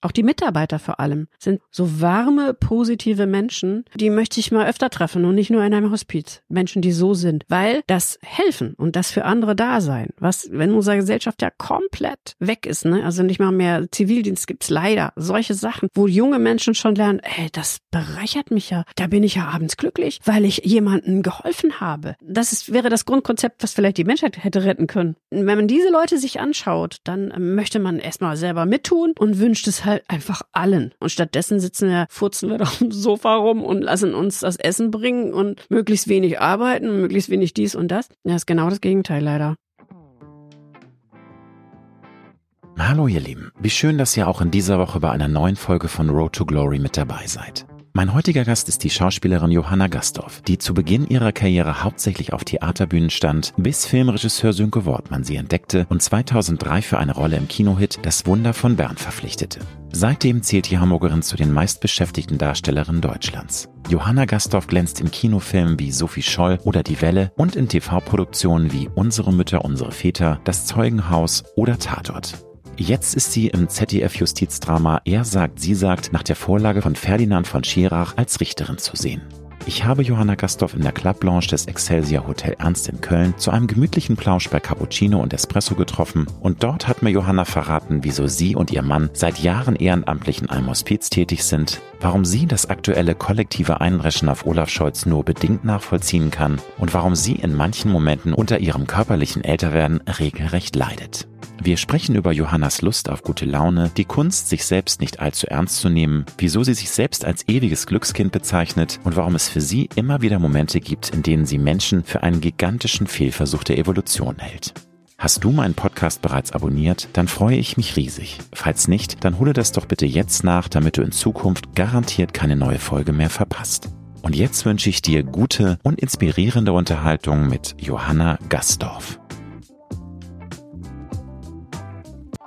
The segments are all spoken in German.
Auch die Mitarbeiter vor allem sind so warme, positive Menschen, die möchte ich mal öfter treffen und nicht nur in einem Hospiz. Menschen, die so sind, weil das helfen und das für andere da sein, was, wenn unsere Gesellschaft ja komplett weg ist, ne, also nicht mal mehr Zivildienst gibt's leider, solche Sachen, wo junge Menschen schon lernen, ey, das bereichert mich ja, da bin ich ja abends glücklich, weil ich jemandem geholfen habe. Das ist, wäre das Grundkonzept, was vielleicht die Menschheit hätte retten können. Wenn man diese Leute sich anschaut, dann möchte man erstmal selber mittun und wünscht es halt einfach allen. Und stattdessen sitzen wir, furzen wir auf dem Sofa rum und lassen uns das Essen bringen und möglichst wenig arbeiten, möglichst wenig dies und das. Ja, ist genau das Gegenteil leider. Hallo ihr Lieben, wie schön, dass ihr auch in dieser Woche bei einer neuen Folge von Road to Glory mit dabei seid. Mein heutiger Gast ist die Schauspielerin Johanna Gastorf, die zu Beginn ihrer Karriere hauptsächlich auf Theaterbühnen stand, bis Filmregisseur Sönke Wortmann sie entdeckte und 2003 für eine Rolle im Kinohit Das Wunder von Bern verpflichtete. Seitdem zählt die Hamburgerin zu den meistbeschäftigten Darstellerinnen Deutschlands. Johanna Gastorf glänzt in Kinofilmen wie Sophie Scholl oder Die Welle und in TV-Produktionen wie Unsere Mütter, unsere Väter, Das Zeugenhaus oder Tatort. Jetzt ist sie im ZDF-Justizdrama Er sagt, sie sagt nach der Vorlage von Ferdinand von Schirach als Richterin zu sehen. Ich habe Johanna Gastorf in der Club Blanche des Excelsior Hotel Ernst in Köln zu einem gemütlichen Plausch bei Cappuccino und Espresso getroffen und dort hat mir Johanna verraten, wieso sie und ihr Mann seit Jahren ehrenamtlich in einem Hospiz tätig sind, warum sie das aktuelle kollektive Einreschen auf Olaf Scholz nur bedingt nachvollziehen kann und warum sie in manchen Momenten unter ihrem körperlichen Älterwerden regelrecht leidet. Wir sprechen über Johannas Lust auf gute Laune, die Kunst, sich selbst nicht allzu ernst zu nehmen, wieso sie sich selbst als ewiges Glückskind bezeichnet und warum es für sie immer wieder Momente gibt, in denen sie Menschen für einen gigantischen Fehlversuch der Evolution hält. Hast du meinen Podcast bereits abonniert? Dann freue ich mich riesig. Falls nicht, dann hole das doch bitte jetzt nach, damit du in Zukunft garantiert keine neue Folge mehr verpasst. Und jetzt wünsche ich dir gute und inspirierende Unterhaltung mit Johanna Gastorf.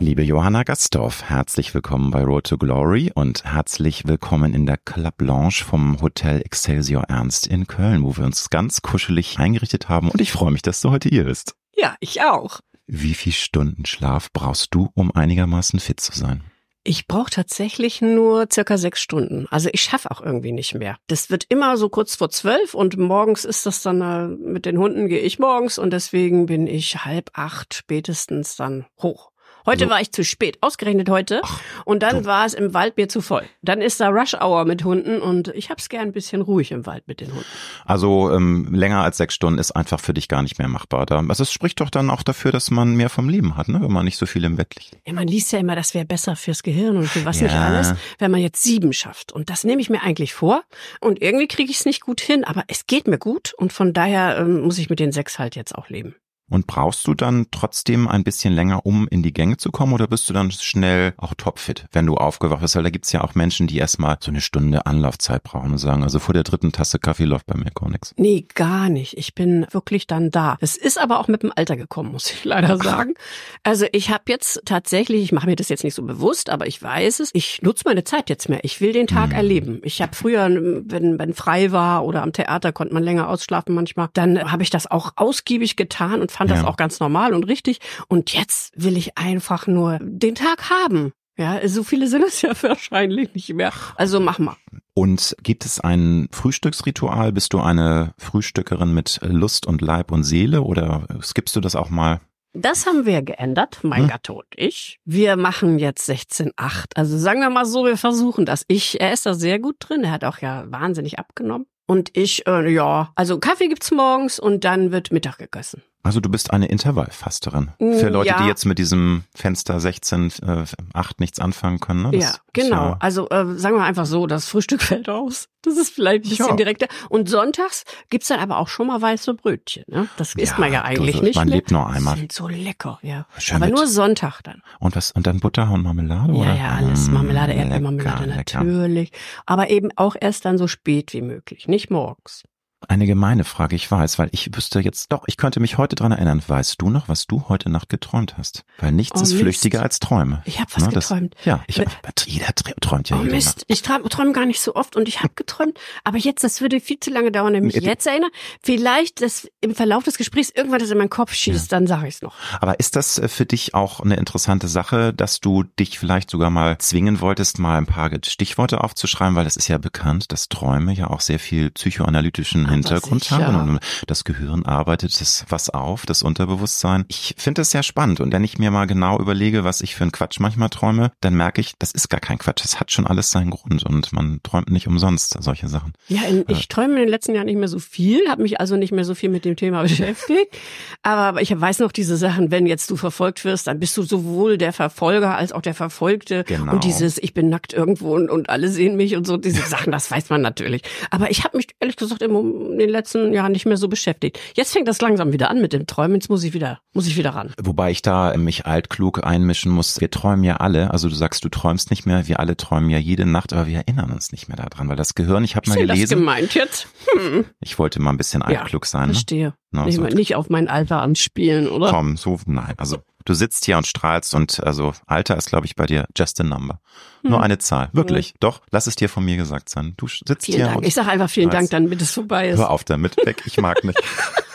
Liebe Johanna Gastorf, herzlich willkommen bei Road to Glory und herzlich willkommen in der Club Blanche vom Hotel Excelsior Ernst in Köln, wo wir uns ganz kuschelig eingerichtet haben und ich freue mich, dass du heute hier bist. Ja, ich auch. Wie viel Stunden Schlaf brauchst du, um einigermaßen fit zu sein? Ich brauche tatsächlich nur circa sechs Stunden. Also ich schaffe auch irgendwie nicht mehr. Das wird immer so kurz vor zwölf und morgens ist das dann äh, mit den Hunden gehe ich morgens und deswegen bin ich halb acht spätestens dann hoch. Heute so. war ich zu spät, ausgerechnet heute. Ach, und dann du. war es im Wald mir zu voll. Dann ist da Rush Hour mit Hunden und ich hab's gern ein bisschen ruhig im Wald mit den Hunden. Also ähm, länger als sechs Stunden ist einfach für dich gar nicht mehr machbar. Da. Also es spricht doch dann auch dafür, dass man mehr vom Leben hat, ne? wenn man nicht so viel im Bett liegt. Ja, man liest ja immer, das wäre besser fürs Gehirn und für was ja. nicht alles, wenn man jetzt sieben schafft. Und das nehme ich mir eigentlich vor. Und irgendwie kriege ich es nicht gut hin, aber es geht mir gut und von daher ähm, muss ich mit den sechs halt jetzt auch leben. Und brauchst du dann trotzdem ein bisschen länger, um in die Gänge zu kommen oder bist du dann schnell auch topfit, wenn du aufgewacht bist? Weil da gibt's ja auch Menschen, die erstmal so eine Stunde Anlaufzeit brauchen und sagen, also vor der dritten Tasse Kaffee läuft bei mir gar nichts. Nee, gar nicht. Ich bin wirklich dann da. Es ist aber auch mit dem Alter gekommen, muss ich leider sagen. Also ich habe jetzt tatsächlich, ich mache mir das jetzt nicht so bewusst, aber ich weiß es, ich nutze meine Zeit jetzt mehr. Ich will den Tag hm. erleben. Ich habe früher, wenn, wenn frei war oder am Theater konnte man länger ausschlafen manchmal, dann habe ich das auch ausgiebig getan und fand ja. das auch ganz normal und richtig. Und jetzt will ich einfach nur den Tag haben. Ja, so viele sind es ja wahrscheinlich nicht mehr. Also mach mal. Und gibt es ein Frühstücksritual? Bist du eine Frühstückerin mit Lust und Leib und Seele oder skippst du das auch mal? Das haben wir geändert, mein hm. Gatte und ich. Wir machen jetzt 16,8. Also sagen wir mal so, wir versuchen das. Ich, er ist da sehr gut drin. Er hat auch ja wahnsinnig abgenommen. Und ich, äh, ja, also Kaffee gibt's morgens und dann wird Mittag gegessen. Also du bist eine Intervallfasterin. Für Leute, ja. die jetzt mit diesem Fenster 16, äh, 8 nichts anfangen können. Ne? Das ja, genau. ja- Also äh, sagen wir einfach so, das Frühstück fällt aus. Das ist vielleicht ein bisschen Ja. direkter. Und sonntags gibt's dann aber auch schon mal weiße Brötchen. Ne? Das isst Ja, man ja du, eigentlich so, nicht man mehr. lebt nur einmal. Sind so lecker, ja. Schön aber mit- nur Sonntag dann. Und was? Und dann Butter und Marmelade? Ja, oder? ja, alles. Mm, Marmelade, lecker, Erdbeermarmelade lecker. natürlich. Aber eben auch erst dann so spät wie möglich, nicht morgens. Eine gemeine Frage, ich weiß, weil ich wüsste jetzt doch, ich könnte mich heute dran erinnern. Weißt du noch, was du heute Nacht geträumt hast? Weil nichts Oh, ist Mist. flüchtiger als Träume. Ich habe was das- geträumt. Ja, ich hab, jeder trä- träumt ja Oh jede Nacht. Mist, ich träume träum gar nicht so oft und ich habe geträumt, aber jetzt, das würde viel zu lange dauern, wenn ich mich jetzt erinnere. Vielleicht das im Verlauf des Gesprächs irgendwann das in meinen Kopf schießt, dann sage ich es noch. Aber ist das äh, für dich auch eine interessante Sache, dass du dich vielleicht sogar mal zwingen wolltest, mal ein paar Stichworte aufzuschreiben, weil das ist ja bekannt, dass Träume ja auch sehr viel psychoanalytischen Hintergrund sicher. haben und das Gehirn arbeitet das was auf, das Unterbewusstsein. Ich finde das sehr spannend und wenn ich mir mal genau überlege, was ich für einen Quatsch manchmal träume, dann merke ich, das ist gar kein Quatsch, das hat schon alles seinen Grund und man träumt nicht umsonst solche Sachen. Ja, in, ich träume in den letzten Jahren nicht mehr so viel, habe mich also nicht mehr so viel mit dem Thema beschäftigt. Aber ich weiß noch diese Sachen, wenn jetzt du verfolgt wirst, dann bist du sowohl der Verfolger als auch der Verfolgte. Genau. Und dieses, ich bin nackt irgendwo und, und alle sehen mich und so, diese Sachen, das weiß man natürlich. Aber ich habe mich ehrlich gesagt im, in den letzten Jahren nicht mehr so beschäftigt. Jetzt fängt das langsam wieder an mit dem Träumen, jetzt muss ich wieder, muss ich wieder ran. Wobei ich da mich altklug einmischen muss. Wir träumen ja alle, also du sagst, du träumst nicht mehr, wir alle träumen ja jede Nacht, aber wir erinnern uns nicht mehr daran, weil das Gehirn, ich habe mal denn das gelesen, gemeint jetzt? ich wollte mal ein bisschen altklug sein. Ne? Verstehe. Na, nicht, so- nicht auf mein Alter anspielen, oder? Komm, so, nein, also du sitzt hier und strahlst und also Alter ist, glaube ich, bei dir just a number. Nur eine Zahl, wirklich. Doch, lass es dir von mir gesagt sein. Du sitzt Vielen hier Dank. und Ich sage einfach vielen Dank, damit es vorbei ist. Hör auf damit, weg, ich mag nicht.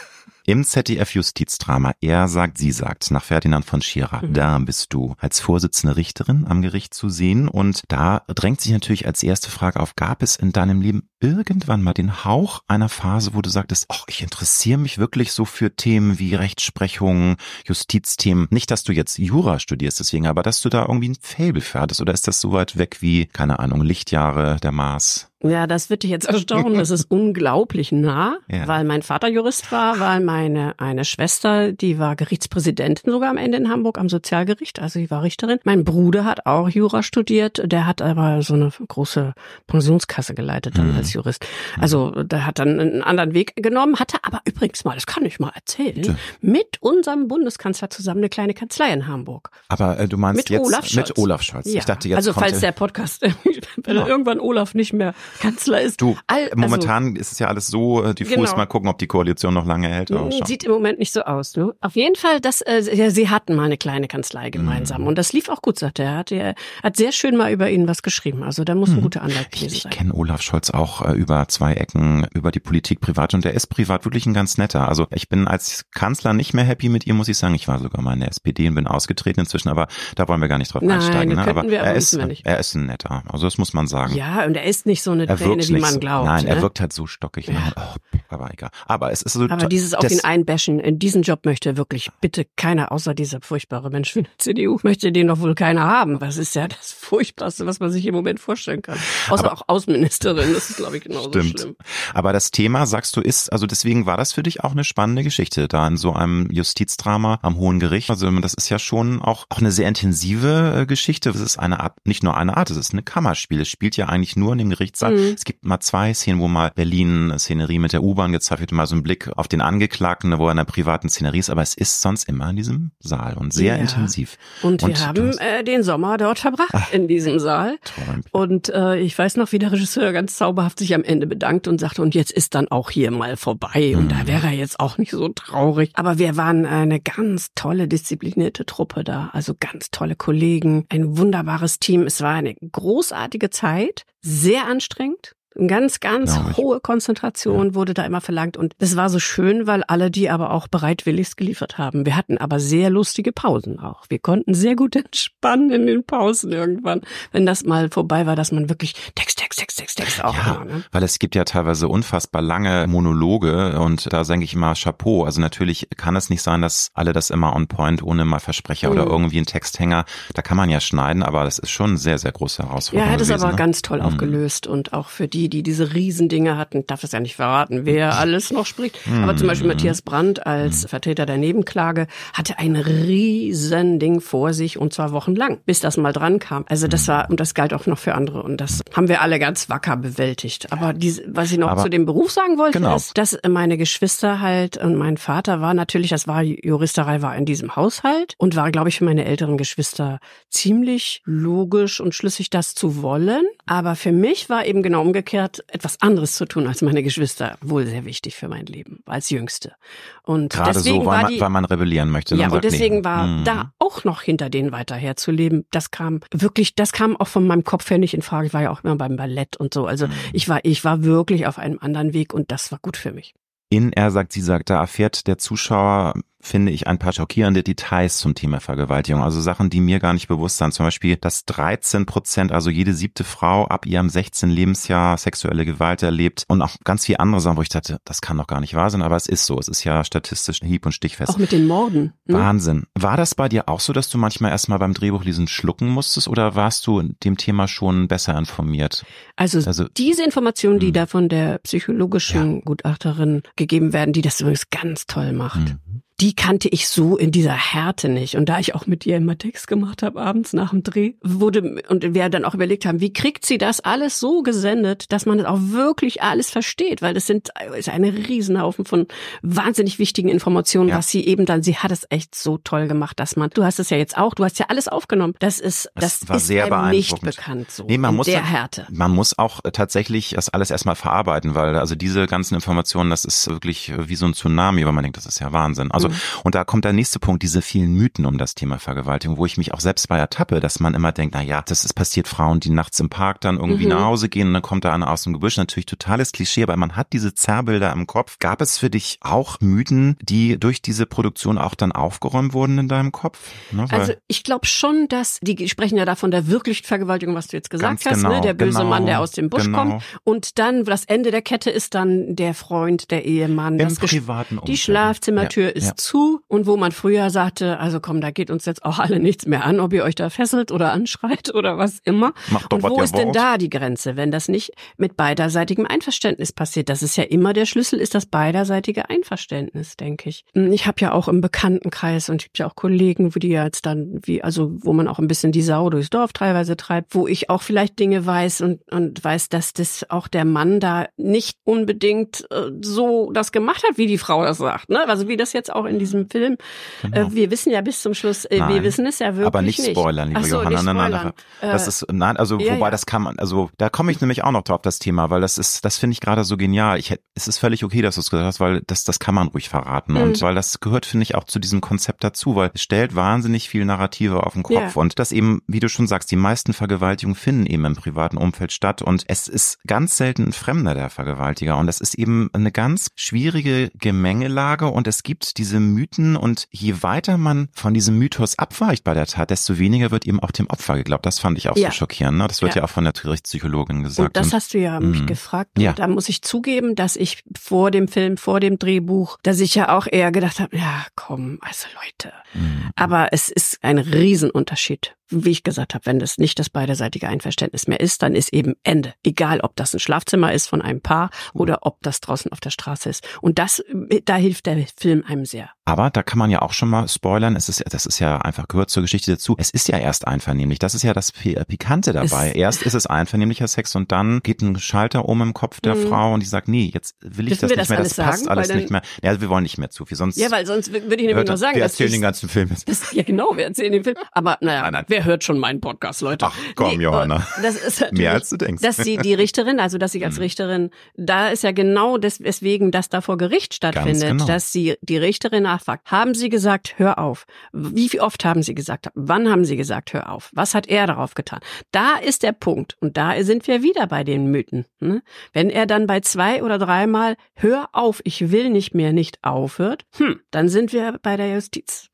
Im ZDF-Justizdrama Er sagt, sie sagt, nach Ferdinand von Schirach, Mhm. da bist du als Vorsitzende Richterin am Gericht zu sehen und da drängt sich natürlich als erste Frage auf, gab es in deinem Leben irgendwann mal den Hauch einer Phase, wo du sagtest, ach, ich interessiere mich wirklich so für Themen wie Rechtsprechung, Justizthemen, nicht, dass du jetzt Jura studierst deswegen, aber dass du da irgendwie ein Faible für hattest oder ist das so weit weg wie, keine Ahnung, Lichtjahre, der Mars? Ja, das wird dich jetzt erstaunen. Das ist unglaublich nah, Ja. weil mein Vater Jurist war, weil meine eine Schwester, die war Gerichtspräsidentin sogar am Ende in Hamburg am Sozialgericht, also die war Richterin. Mein Bruder hat auch Jura studiert, der hat aber so eine große Pensionskasse geleitet dann Mhm. als Jurist. Also der hat dann einen anderen Weg genommen, hatte aber übrigens mal, das kann ich mal erzählen, Bitte. mit unserem Bundeskanzler zusammen eine kleine Kanzlei in Hamburg. Aber äh, du meinst Mit jetzt Olaf Scholz. mit Olaf Scholz. Ja. Ich dachte jetzt also falls der Podcast, wenn Ja. irgendwann Olaf nicht mehr Kanzler ist. Du, all- also- momentan ist es ja alles so äh, diffus. Genau. Mal gucken, ob die Koalition noch lange hält. Schauen. Sieht im Moment nicht so aus. Ne? Auf jeden Fall, das, äh, ja, sie hatten mal eine kleine Kanzlei gemeinsam. Mhm. Und das lief auch gut, sagt er. Er hat, er hat sehr schön mal über ihn was geschrieben. Also da muss ein guter Anwalt Mhm. Ich, gewesen ich sein. kenne Olaf Scholz auch äh, über zwei Ecken, über die Politik privat und er ist privat wirklich ein ganz netter. Also ich bin als Kanzler nicht mehr happy mit ihm, muss ich sagen. Ich war sogar mal in der SPD und bin ausgetreten inzwischen, aber da wollen wir gar nicht drauf Nein, einsteigen. Ne? Aber wir, aber er ist, müssen wir nicht. er ist ein netter. Also das muss man sagen. Ja, und er ist nicht so eine er Träne, nicht man glaubt. Nein, er ne? wirkt halt so stockig. Ne? Oh, aber egal. Aber es ist so. aber dieses auf ihn einbashen, in diesen Job möchte wirklich bitte keiner, außer dieser furchtbare Mensch wie die CDU, möchte den doch wohl keiner haben. Das ist ja das Furchtbarste, was man sich im Moment vorstellen kann. Außer Aber- auch Außenministerin, das ist, glaube ich, genauso Stimmt. schlimm. Aber das Thema, sagst du, ist, also deswegen war das für dich auch eine spannende Geschichte, da in so einem Justizdrama am Hohen Gericht. Also das ist ja schon auch, auch eine sehr intensive äh, Geschichte. Es ist eine Art, nicht nur eine Art, es ist eine Kammerspiel. Es spielt ja eigentlich nur in dem Gerichtssaal. Mhm. Es gibt mal zwei Szenen, wo mal Berlin, Szenerie mit der U-Bahn gezeigt wird, mal so ein Blick auf den Angeklagten, wo er in einer privaten Szenerie ist, aber es ist sonst immer in diesem Saal und sehr Ja. intensiv. Und, Und wir haben hast- äh, den Sommer dort verbracht in diesem Saal. Träum. Und äh, ich weiß noch, wie der Regisseur ganz zauberhaft sich am Ende bedankt und sagte, und jetzt ist dann auch hier mal vorbei. Und Mhm. da wäre er jetzt auch nicht so traurig. Aber wir waren eine ganz tolle, disziplinierte Truppe da. Also ganz tolle Kollegen, ein wunderbares Team. Es war eine großartige Zeit, sehr anstrengend. Eine ganz, ganz Glaub ich. hohe Konzentration wurde da immer verlangt. Und es war so schön, weil alle die aber auch bereitwilligst geliefert haben. Wir hatten aber sehr lustige Pausen auch. Wir konnten sehr gut entspannen in den Pausen irgendwann, wenn das mal vorbei war, dass man wirklich Text, Text, Text, Text, Text, auch. Ja, ne? weil es gibt ja teilweise unfassbar lange Monologe und da denke ich immer Chapeau. Also natürlich kann es nicht sein, dass alle das immer on point ohne mal Versprecher oder Mhm. irgendwie einen Texthänger. Da kann man ja schneiden, aber das ist schon eine sehr, sehr große Ja, Herausforderung. er hat es aber ne? ganz toll Mhm. aufgelöst und auch für die, die diese Riesendinge hatten, darf es ja nicht verraten, wer alles noch spricht. Aber zum Beispiel Mhm. Matthias Brandt als Vertreter der Nebenklage hatte ein Riesending vor sich und zwar wochenlang, bis das mal dran kam. Also das Mhm. war, und das galt auch noch für andere und das haben wir alle ganz wacker bewältigt. Aber diese, was ich noch Aber- zu dem Beruf sagen wollte, Genau. ist, dass meine Geschwister halt und mein Vater war natürlich, das war Juristerei war in diesem Haushalt und war, glaube ich, für meine älteren Geschwister ziemlich logisch und schlüssig, das zu wollen. Aber für mich war eben genau umgekehrt, etwas anderes zu tun als meine Geschwister. Wohl sehr wichtig für mein Leben, als Jüngste. Und Gerade deswegen so, weil war man, die, weil man rebellieren möchte. ja, Dann und deswegen nee. war Mhm. da auch noch hinter denen weiter herzuleben. Das kam wirklich, das kam auch von meinem Kopf her nicht in Frage. Ich war ja auch immer beim Ballett und so. Also Mhm. ich war, ich war wirklich auf einem anderen Weg und das war gut für mich. In Er sagt, sie sagt, da erfährt der Zuschauer, finde ich, ein paar schockierende Details zum Thema Vergewaltigung. Also Sachen, die mir gar nicht bewusst sind. Zum Beispiel, dass 13 Prozent, also jede siebte Frau ab ihrem 16. Lebensjahr sexuelle Gewalt erlebt und auch ganz viele andere Sachen, wo ich dachte, das kann doch gar nicht wahr sein, aber es ist so. Es ist ja statistisch hieb- und stichfest. Auch mit den Morden. Ne? Wahnsinn. War das bei dir auch so, dass du manchmal erstmal beim Drehbuchlesen schlucken musstest oder warst du in dem Thema schon besser informiert? Also, Also- diese Informationen, die Hm. da von der psychologischen Gutachterin gegeben werden, die das übrigens ganz toll macht. Hm. Die kannte ich so in dieser Härte nicht. Und da ich auch mit ihr immer Text gemacht habe, abends nach dem Dreh, wurde, und wir dann auch überlegt haben, wie kriegt sie das alles so gesendet, dass man es auch wirklich alles versteht? Weil das sind, ist eine Riesenhaufen von wahnsinnig wichtigen Informationen, Ja. was sie eben dann, sie hat es echt so toll gemacht, dass man, du hast es ja jetzt auch, du hast ja alles aufgenommen. Das ist, Das das, war ist sehr einem nicht bekannt so. Nee, man in muss der Härte. Man muss auch äh, tatsächlich das alles erstmal verarbeiten, weil also diese ganzen Informationen, das ist wirklich äh, wie so ein Tsunami, weil man denkt, das ist ja Wahnsinn. Also, Mhm. und da kommt der nächste Punkt, diese vielen Mythen um das Thema Vergewaltigung, wo ich mich auch selbst bei ertappe, dass man immer denkt, na ja, das ist passiert Frauen, die nachts im Park dann irgendwie Mhm. nach Hause gehen und dann kommt da einer aus dem Gebüsch. Natürlich totales Klischee, aber man hat diese Zerrbilder im Kopf. Gab es für dich auch Mythen, die durch diese Produktion auch dann aufgeräumt wurden in deinem Kopf? Ne, Also ich glaube schon, dass die sprechen ja davon der wirklichen Vergewaltigung, was du jetzt gesagt hast, genau, ne? der böse genau, Mann, der aus dem Busch genau. kommt. Und dann das Ende der Kette ist dann der Freund, der Ehemann. Im das privaten die Umfeld. Schlafzimmertür Ja, ist. Zu und wo man früher sagte, also komm, da geht uns jetzt auch alle nichts mehr an, ob ihr euch da fesselt oder anschreit oder was immer. Macht doch, und wo ist denn da die Grenze, wenn das nicht mit beiderseitigem Einverständnis passiert? Das ist ja immer der Schlüssel, ist das beiderseitige Einverständnis, denke ich. Ich habe ja auch im Bekanntenkreis und ich habe ja auch Kollegen, wo die jetzt dann, wie, also wo man auch ein bisschen die Sau durchs Dorf teilweise treibt, wo ich auch vielleicht Dinge weiß und, und weiß, dass das auch der Mann da nicht unbedingt äh, so das gemacht hat, wie die Frau das sagt. Ne? Also wie das jetzt auch in diesem Film. Genau. Äh, wir wissen ja bis zum Schluss, äh, wir Nein, wissen es ja wirklich aber nicht spoilern, liebe so, Johanna. nicht Nein, nein, spoilern. nein. Das ist, nein, also ja, wobei ja. das kann man, also da komme ich nämlich auch noch drauf, das Thema, weil das ist, das finde ich gerade so genial. Ich, es ist völlig okay, dass du es gesagt hast, weil das, das kann man ruhig verraten. Mhm. Und weil das gehört, finde ich, auch zu diesem Konzept dazu, weil es stellt wahnsinnig viel Narrative auf den Kopf. Ja. Und das eben, wie du schon sagst, die meisten Vergewaltigungen finden eben im privaten Umfeld statt. Und es ist ganz selten ein Fremder der Vergewaltiger. Und das ist eben eine ganz schwierige Gemengelage. Und es gibt diese Mythen. Und je weiter man von diesem Mythos abweicht bei der Tat, desto weniger wird eben auch dem Opfer geglaubt. Das fand ich auch Ja. so schockierend. Ne? Das wird ja. Ja. auch von der Gerichtspsychologin gesagt. Und das hast du ja mich Mhm. gefragt. Ja. Und da muss ich zugeben, dass ich vor dem Film, vor dem Drehbuch, dass ich ja auch eher gedacht habe, ja, komm, also Leute. Mhm. Aber es ist ein Riesenunterschied. Wie ich gesagt habe, wenn das nicht das beiderseitige Einverständnis mehr ist, dann ist eben Ende. Egal, ob das ein Schlafzimmer ist von einem Paar oder ob das draußen auf der Straße ist. Und das, da hilft der Film einem sehr. Aber da kann man ja auch schon mal spoilern. Es ist, das ist ja einfach gehört zur Geschichte dazu. Es ist ja erst einvernehmlich. Das ist ja das Pi- Pikante dabei. Es- erst ist es einvernehmlicher Sex und dann geht ein Schalter um im Kopf der Mhm. Frau und die sagt, nee, jetzt will ich Dürfen das nicht das mehr. alles Das passt sagen? alles nicht mehr. Ja, wir wollen nicht mehr zu viel. Sonst Ja, weil sonst würde ich nämlich nur sagen, wir erzählen den ganzen Film. Das, ja, genau, wir erzählen den Film. Aber naja, Nein, nein. Wer hört schon meinen Podcast, Leute? Ach, komm, Johanna. Das ist Mehr als du denkst. Dass die, die Richterin, also dass ich als Mhm. Richterin, da ist ja genau des, weswegen das da vor Gericht stattfindet, genau. dass sie die Richterin nachfragt. Haben Sie gesagt, hör auf? Wie oft haben Sie gesagt? Wann haben Sie gesagt, hör auf? Was hat er darauf getan? Da ist der Punkt. Und da sind wir wieder bei den Mythen. Ne? Wenn er dann bei zwei oder dreimal hör auf, ich will nicht mehr nicht aufhört, hm, dann sind wir bei der Justiz.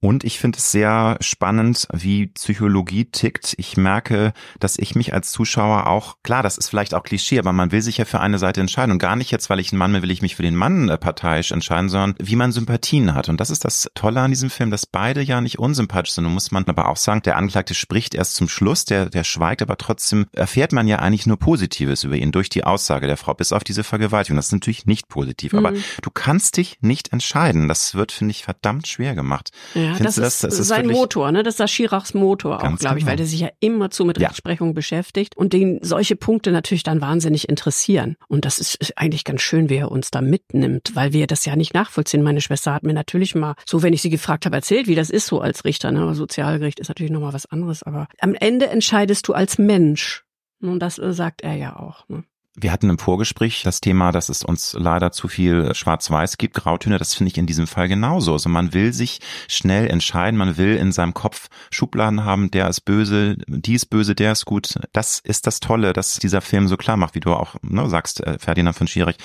Und ich finde es sehr spannend, wie Psychologie tickt. Ich merke, dass ich mich als Zuschauer auch, klar, das ist vielleicht auch Klischee, aber man will sich ja für eine Seite entscheiden. Und gar nicht jetzt, weil ich ein Mann bin, will ich mich für den Mann äh, parteiisch entscheiden, sondern wie man Sympathien hat. Und das ist das Tolle an diesem Film, dass beide ja nicht unsympathisch sind. Und muss man aber auch sagen, der Anklagte spricht erst zum Schluss, der, der schweigt, aber trotzdem erfährt man ja eigentlich nur Positives über ihn durch die Aussage der Frau, bis auf diese Vergewaltigung. Das ist natürlich nicht positiv. Mhm. Aber du kannst dich nicht entscheiden. Das wird, finde ich, verdammt schwer gemacht. Ja, das, das, ist, das ist sein Motor, ne? Das ist das Schirachs Motor auch, glaube ich, genau. weil der sich ja immerzu mit ja. Rechtsprechung beschäftigt und den solche Punkte natürlich dann wahnsinnig interessieren. Und das ist eigentlich ganz schön, wie er uns da mitnimmt, weil wir das ja nicht nachvollziehen. Meine Schwester hat mir natürlich mal, so wenn ich sie gefragt habe, erzählt, wie das ist so als Richter. Ne? Sozialgericht ist natürlich nochmal was anderes, aber am Ende entscheidest du als Mensch. Und das sagt er ja auch. Ne? Wir hatten im Vorgespräch das Thema, dass es uns leider zu viel Schwarz-Weiß gibt, Grautöne. Das finde ich in diesem Fall genauso. Also man will sich schnell entscheiden, man will in seinem Kopf Schubladen haben, der ist böse, die ist böse, der ist gut. Das ist das Tolle, dass dieser Film so klar macht, wie du auch ne, sagst, äh, Ferdinand von Schirach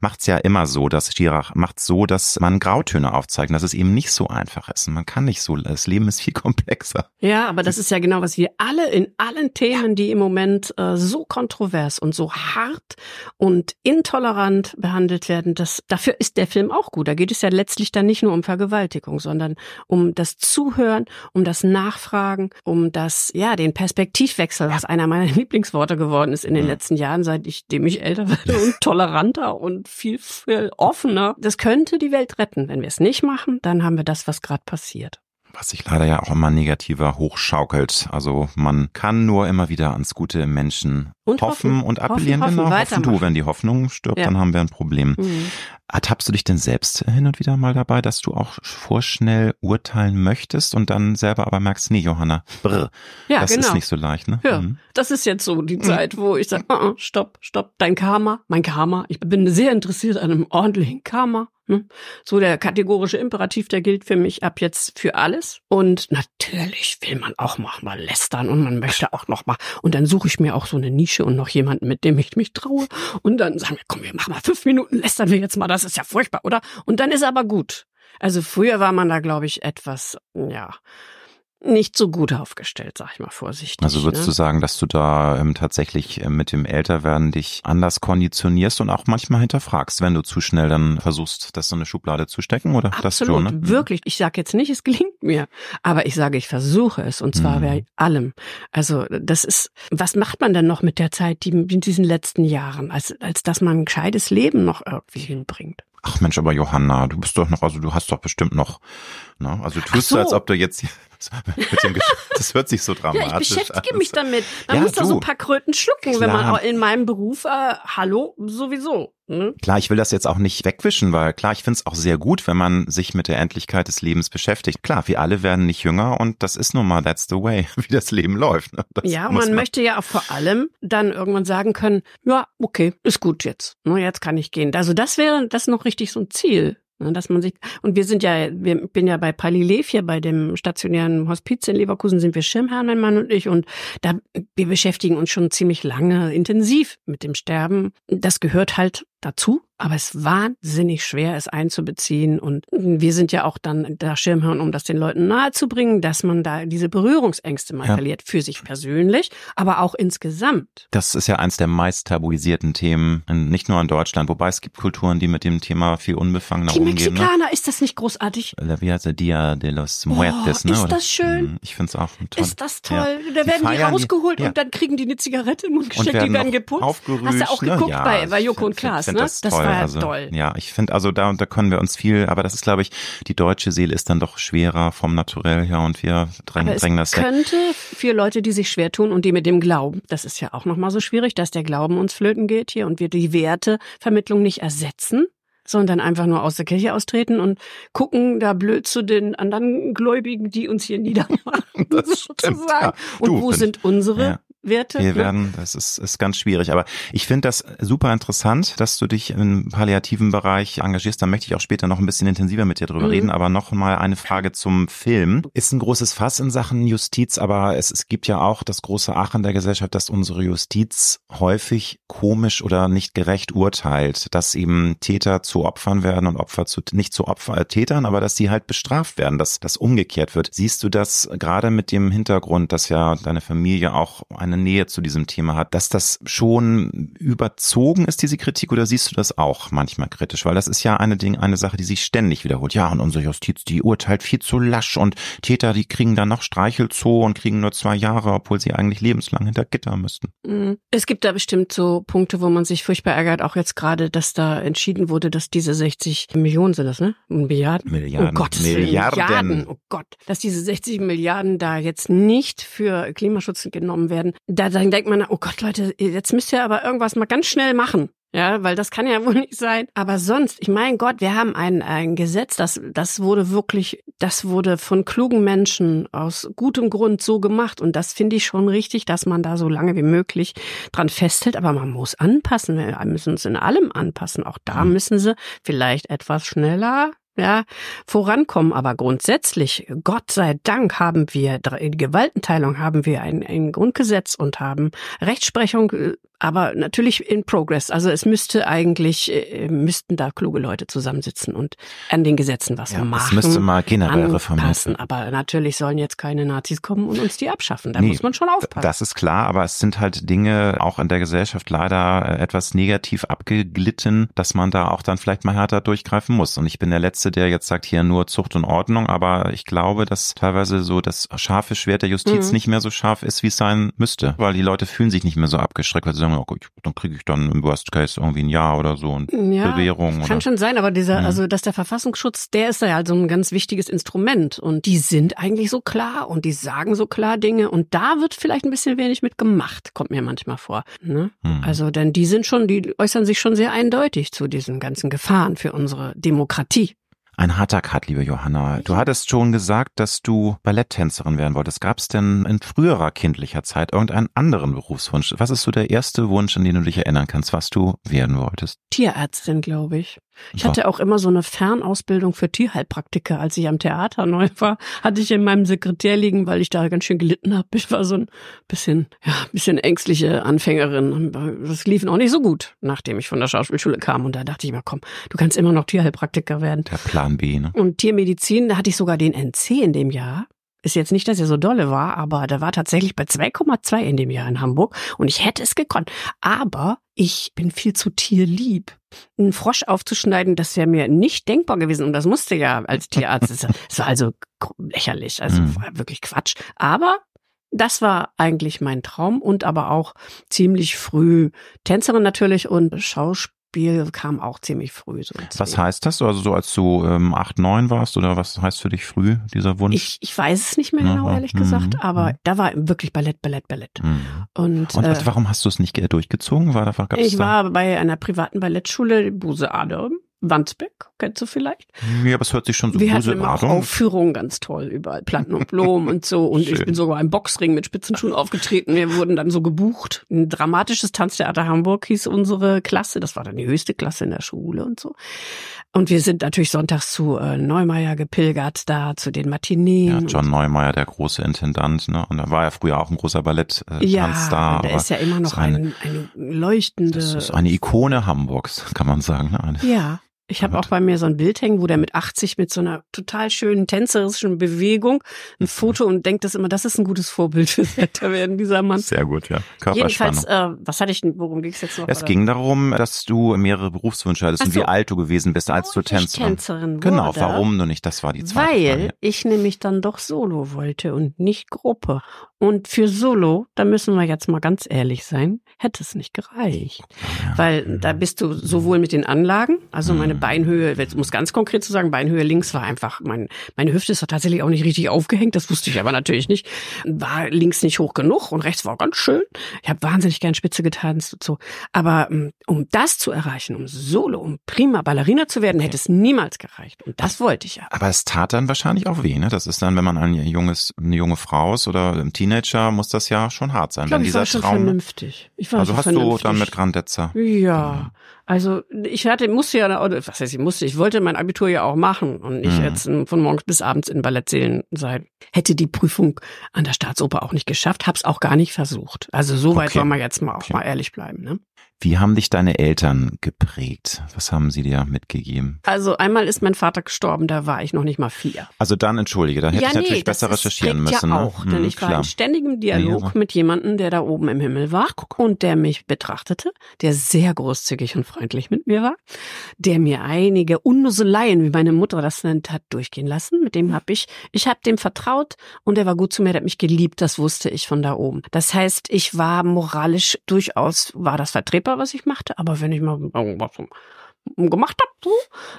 macht es ja immer so, dass Schirach macht so, dass man Grautöne aufzeigt, dass es eben nicht so einfach ist. Man kann nicht so, das Leben ist viel komplexer. Ja, aber das ist ja genau, was wir alle in allen Themen, die im Moment äh, so kontrovers und so hart hart und intolerant behandelt werden, das, dafür ist der Film auch gut. Da geht es ja letztlich dann nicht nur um Vergewaltigung, sondern um das Zuhören, um das Nachfragen, um das, ja, den Perspektivwechsel, was einer meiner Lieblingsworte geworden ist in den letzten Jahren, seitdem ich älter werde und toleranter und viel, viel offener. Das könnte die Welt retten. Wenn wir es nicht machen, dann haben wir das, was gerade passiert was sich leider ja auch immer negativer hochschaukelt. Also man kann nur immer wieder ans gute Menschen und hoffen, hoffen und appellieren. Hoffen, hoffen, genau, hoffen du, wenn die Hoffnung stirbt, ja. dann haben wir ein Problem. Mhm. Ertappst du dich denn selbst hin und wieder mal dabei, dass du auch vorschnell urteilen möchtest und dann selber aber merkst, nee, Johanna, brr, ja, das genau. ist nicht so leicht, ne? Ja, mhm. das ist jetzt so die Zeit, wo ich sage, uh, uh, stopp, stopp, dein Karma, mein Karma. Ich bin sehr interessiert an einem ordentlichen Karma. Ne? So der kategorische Imperativ, der gilt für mich ab jetzt für alles. Und natürlich will man auch noch mal lästern und man möchte auch noch mal. Und dann suche ich mir auch so eine Nische und noch jemanden, mit dem ich mich traue. Und dann sagen wir, komm, wir machen mal fünf Minuten, lästern wir jetzt mal. Das ist ja furchtbar, oder? Und dann ist aber gut. Also früher war man da, glaube ich, etwas, ja, nicht so gut aufgestellt, sag ich mal vorsichtig. Also würdest ne? du sagen, dass du da ähm, tatsächlich äh, mit dem Älterwerden dich anders konditionierst und auch manchmal hinterfragst, wenn du zu schnell dann versuchst, das so eine Schublade zu stecken oder Absolut, das schon? Ne? Wirklich. Ich sage jetzt nicht, es gelingt mir, aber ich sage, ich versuche es und zwar mhm. bei allem. Also das ist, was macht man denn noch mit der Zeit, die in diesen letzten Jahren, als als dass man ein gescheites Leben noch irgendwie hinbringt? Ach Mensch, aber Johanna, du bist doch noch, also du hast doch bestimmt noch, ne? Also tust so. du, als ob du jetzt das hört sich so dramatisch an. Ja, ich beschäftige an. mich damit. Man ja, muss doch so ein paar Kröten schlucken, Klar. wenn man in meinem Beruf, äh, hallo, sowieso. Ne? Klar, ich will das jetzt auch nicht wegwischen, weil klar, ich finde es auch sehr gut, wenn man sich mit der Endlichkeit des Lebens beschäftigt. Klar, wir alle werden nicht jünger und das ist nun mal, that's the way, wie das Leben läuft. Ne? ja, man, man, möchte ja auch vor allem dann irgendwann sagen können, ja, okay, ist gut jetzt. Ne, jetzt kann ich gehen. Also das wäre das noch richtig so ein Ziel. Ne, dass man sich, und wir sind ja, wir bin ja bei Palilev hier, bei dem stationären Hospiz in Leverkusen sind wir Schirmherren, mein Mann und ich, und da, wir beschäftigen uns schon ziemlich lange intensiv mit dem Sterben. Das gehört halt dazu, aber es ist wahnsinnig schwer, es einzubeziehen. Und wir sind ja auch dann da Schirmherren, um das den Leuten nahezubringen, dass man da diese Berührungsängste mal ja. verliert, für sich persönlich, aber auch insgesamt. Das ist ja eins der meist tabuisierten Themen, nicht nur in Deutschland, wobei es gibt Kulturen, die mit dem Thema viel unbefangener die umgehen. Die ne? Mexikaner, ne? ist das nicht großartig? Heißt der Dia de los Muertes, oh, ne? Ist das schön? Hm, ich finde es auch toll. Ist das toll? Ja. Da werden die rausgeholt ja. und dann kriegen die eine Zigarette im Mund gesteckt, die werden geputzt. Hast du auch ne? geguckt bei, bei Joko und Klaas, ne? Das, das war also, toll. Ja, ich finde also da und da können wir uns viel, aber das ist glaube ich, die deutsche Seele ist dann doch schwerer vom Naturell her und wir drängen, drängen das weg. könnte für Leute, die sich schwer tun und die mit dem Glauben, das ist ja auch nochmal so schwierig, dass der Glauben uns flöten geht hier und wir die Wertevermittlung nicht ersetzen, sondern einfach nur aus der Kirche austreten und gucken da blöd zu den anderen Gläubigen, die uns hier niedermachen, das sozusagen. Ja. Und wo sind unsere ja Werte. Wir werden, das ist, ist ganz schwierig. Aber ich finde das super interessant, dass du dich im palliativen Bereich engagierst. Da möchte ich auch später noch ein bisschen intensiver mit dir drüber Mhm. reden. Aber noch mal eine Frage zum Film. Ist ein großes Fass in Sachen Justiz, aber es, es gibt ja auch das große Ach in der Gesellschaft, dass unsere Justiz häufig komisch oder nicht gerecht urteilt, dass eben Täter zu Opfern werden und Opfer zu, nicht zu Opfer, äh, Tätern, aber dass die halt bestraft werden, dass das umgekehrt wird. Siehst du das gerade mit dem Hintergrund, dass ja deine Familie auch eine Nähe zu diesem Thema hat, dass das schon überzogen ist, diese Kritik, oder siehst du das auch manchmal kritisch? Weil das ist ja eine Ding, eine Sache, die sich ständig wiederholt. Ja, und unsere Justiz, die urteilt viel zu lasch und Täter, die kriegen dann noch Streichelzoo und kriegen nur zwei Jahre, obwohl sie eigentlich lebenslang hinter Gitter müssten. Mhm. Es gibt da bestimmt so Punkte, wo man sich furchtbar ärgert, auch jetzt gerade, dass da entschieden wurde, dass diese 60 Millionen sind das, ne? Milliarden? Milliarden. Oh Gott, Milliarden. Milliarden. Oh Gott, dass diese 60 Milliarden da jetzt nicht für Klimaschutz genommen werden. Da dann denkt man, oh Gott, Leute, jetzt müsst ihr aber irgendwas mal ganz schnell machen. Ja, weil das kann ja wohl nicht sein. Aber sonst, ich mein Gott, wir haben ein, ein Gesetz, das, das wurde wirklich, das wurde von klugen Menschen aus gutem Grund so gemacht. Und das finde ich schon richtig, dass man da so lange wie möglich dran festhält. Aber man muss anpassen. Wir müssen uns in allem anpassen. Auch da Mhm. müssen sie vielleicht etwas schneller ja, vorankommen. Aber grundsätzlich, Gott sei Dank, haben wir die Gewaltenteilung, haben wir ein, ein Grundgesetz und haben Rechtsprechung, äh, aber natürlich in Progress. Also es müsste eigentlich, äh, müssten da kluge Leute zusammensitzen und an den Gesetzen was Ja, machen. das müsste mal generell reformiert werden. Aber natürlich sollen jetzt keine Nazis kommen und uns die abschaffen. Da Nee, muss man schon aufpassen. Das ist klar, aber es sind halt Dinge auch in der Gesellschaft leider äh, etwas negativ abgeglitten, dass man da auch dann vielleicht mal härter durchgreifen muss. Und ich bin der Letzte, der jetzt sagt, hier nur Zucht und Ordnung, aber ich glaube, dass teilweise so das scharfe Schwert der Justiz Mhm. nicht mehr so scharf ist, wie es sein müsste, weil die Leute fühlen sich nicht mehr so abgeschreckt, weil sie sagen, okay, dann kriege ich dann im Worst Case irgendwie ein Jahr oder so und Ja, Bewährung. Kann Oder? schon sein, aber dieser, Mhm. also dass der Verfassungsschutz, der ist ja halt so ein ganz wichtiges Instrument und die sind eigentlich so klar und die sagen so klar Dinge und da wird vielleicht ein bisschen wenig mit gemacht, kommt mir manchmal vor. Ne? Mhm. Also denn die sind schon, die äußern sich schon sehr eindeutig zu diesen ganzen Gefahren für unsere Demokratie. Ein harter Cut, liebe Johanna. Du hattest schon gesagt, dass du Balletttänzerin werden wolltest. Gab es denn in früherer kindlicher Zeit irgendeinen anderen Berufswunsch? Was ist so der erste Wunsch, an den du dich erinnern kannst, was du werden wolltest? Tierärztin, glaube ich. Ich hatte auch immer so eine Fernausbildung für Tierheilpraktiker. Als ich am Theater neu war, hatte ich in meinem Sekretär liegen, weil ich da ganz schön gelitten habe. Ich war so ein bisschen, ja, bisschen ängstliche Anfängerin. Das lief noch nicht so gut, nachdem ich von der Schauspielschule kam. Und da dachte ich mir, komm, du kannst immer noch Tierheilpraktiker werden. Der Plan B, ne? Und Tiermedizin, da hatte ich sogar den NC in dem Jahr. Ist jetzt nicht, dass er so dolle war, aber der war tatsächlich bei 2,2 in dem Jahr in Hamburg und ich hätte es gekonnt. Aber ich bin viel zu tierlieb. Einen Frosch aufzuschneiden, das wäre mir nicht denkbar gewesen und das musste ja als Tierarzt. Es war also lächerlich, also Mhm. war wirklich Quatsch. Aber das war eigentlich mein Traum und aber auch ziemlich früh Tänzerin natürlich und Schauspiel kam auch ziemlich früh. So Was heißt das? Also so als du ähm, acht, neun warst oder was heißt für dich früh dieser Wunsch? Ich, ich weiß es nicht mehr Ja, genau, ehrlich gesagt, Mhm. aber Mhm. da war wirklich Ballett, Ballett, Ballett. Mhm. Und, Und äh, warum hast du es nicht äh, durchgezogen? War gab's ich da? war bei einer privaten Ballettschule, Buse Adam, Wandsbeck, kennst du vielleicht? Ja, aber es hört sich schon so Wir hatten immer auch Aufführungen ganz toll, überall Platten und Blumen und so. Und ich Schön. bin sogar im Boxring mit Spitzenschuhen aufgetreten. Wir wurden dann so gebucht. Ein dramatisches Tanztheater Hamburg hieß unsere Klasse. Das war dann die höchste Klasse in der Schule und so. Und wir sind natürlich sonntags zu äh, Neumeier gepilgert, da zu den Matineen. Ja, John Neumeier, der große Intendant, ne? Und da war ja früher auch ein großer Ballett äh, Ja, der ist ja immer noch eine- ein, eine leuchtende. Das ist eine Ikone Hamburgs, kann man sagen. Ne? Eine, ja. Ich habe auch bei mir so ein Bild hängen, wo der mit 80 mit so einer total schönen tänzerischen Bewegung ein Mhm. Foto und denkt das immer, das ist ein gutes Vorbild fürs Älterwerden, dieser Mann. Sehr gut, ja. Jedenfalls, Körperspannung. äh, was hatte ich denn, worum ging es jetzt noch? Es Oder? ging darum, dass du mehrere Berufswünsche hattest Ach und so. wie alt du gewesen bist, als du Warum ich Tänzerin. Tänzerin Genau, wurde? warum du nicht? Das war die zweite Weil Frage. ich nämlich dann doch Solo wollte und nicht Gruppe. Und für Solo, da müssen wir jetzt mal ganz ehrlich sein, hätte es nicht gereicht. Ja. Weil da bist du sowohl mit den Anlagen, also meine Mhm. Beinhöhe, jetzt muss ganz konkret zu sagen, Beinhöhe links war einfach, mein, meine Hüfte ist tatsächlich auch nicht richtig aufgehängt, das wusste ich aber natürlich nicht. War links nicht hoch genug und rechts war ganz schön. Ich habe wahnsinnig gern Spitze getanzt und so. Aber um, um das zu erreichen, um Solo, um prima Ballerina zu werden, hätte es niemals gereicht. Und das wollte ich ja. Aber es tat dann wahrscheinlich auch weh, ne? Das ist dann, wenn man ein junges, eine junge Frau ist oder ein Teenager, muss das ja schon hart sein. Ich glaub, wenn ich dieser war schon Traum. vernünftig. Ich war Also schon hast du vernünftig. dann mit Grandezza. Ja, also ich hatte, musste ja, oder was heißt ich musste, ich wollte mein Abitur ja auch machen und nicht Mhm. jetzt von morgens bis abends in Ballettsälen sein. Hätte die Prüfung an der Staatsoper auch nicht geschafft, hab's auch gar nicht versucht. Also so weit Okay. soll man jetzt mal auch Okay. mal ehrlich bleiben. Ne? Wie haben dich deine Eltern geprägt? Was haben sie dir mitgegeben? Also einmal ist mein Vater gestorben, da war ich noch nicht mal vier. Also dann entschuldige, dann hätte ich natürlich das besser recherchieren müssen. Ja ne? auch, Hm, denn ich war klar. in ständigem Dialog Ja, mit jemandem, der da oben im Himmel war und der mich betrachtete, der sehr großzügig und freundlich mit mir war, der mir einige Unnuseleien, wie meine Mutter das nennt, hat durchgehen lassen. Mit dem habe ich, ich habe dem vertraut und der war gut zu mir, der hat mich geliebt, das wusste ich von da oben. Das heißt, ich war moralisch durchaus, war das vertretbar, was ich machte, aber wenn ich mal irgendwas gemacht habe, so,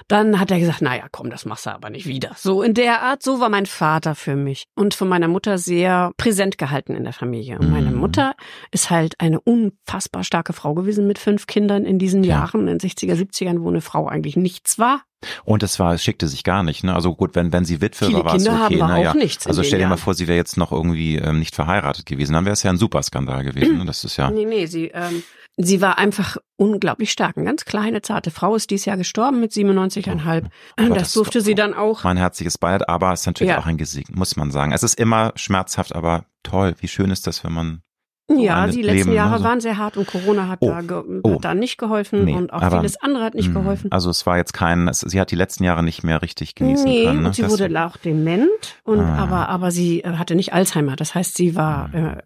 dann hat er gesagt, naja, komm, das machst du aber nicht wieder. So in der Art, so war mein Vater für mich und von meiner Mutter sehr präsent gehalten in der Familie. Und meine Mhm. Mutter ist halt eine unfassbar starke Frau gewesen mit fünf Kindern in diesen Ja. Jahren, in den 60er, 70ern, wo eine Frau eigentlich nichts war. Und es war, es schickte sich gar nicht, ne? Also gut, wenn, wenn sie Witwe Viele war, war es okay, haben wir naja. auch nichts Also stell dir mal vor, sie wäre jetzt noch irgendwie ähm, nicht verheiratet gewesen, dann wäre es ja ein Superskandal gewesen. Ne? Das ist ja. Nee, nee, sie, ähm, sie war einfach unglaublich stark. Eine ganz kleine, zarte Frau ist dieses Jahr gestorben mit 97,5. Aber Das, durfte sie dann auch. Mein herzliches Beileid, aber es ist natürlich Ja. auch ein Gesicht, muss man sagen. Es ist immer schmerzhaft, aber toll. Wie schön ist das, wenn man Ja, die letzten Leben, Jahre ne, so. waren sehr hart und Corona hat Oh, da, ge oh. hat da nicht geholfen Nee, und auch aber- vieles andere hat nicht Mh, geholfen. Also es war jetzt kein, es, sie hat die letzten Jahre nicht mehr richtig genießen nee, können. Ne? und sie Das- wurde auch dement und Ah. aber aber sie äh, hatte nicht Alzheimer. Das heißt, sie war äh,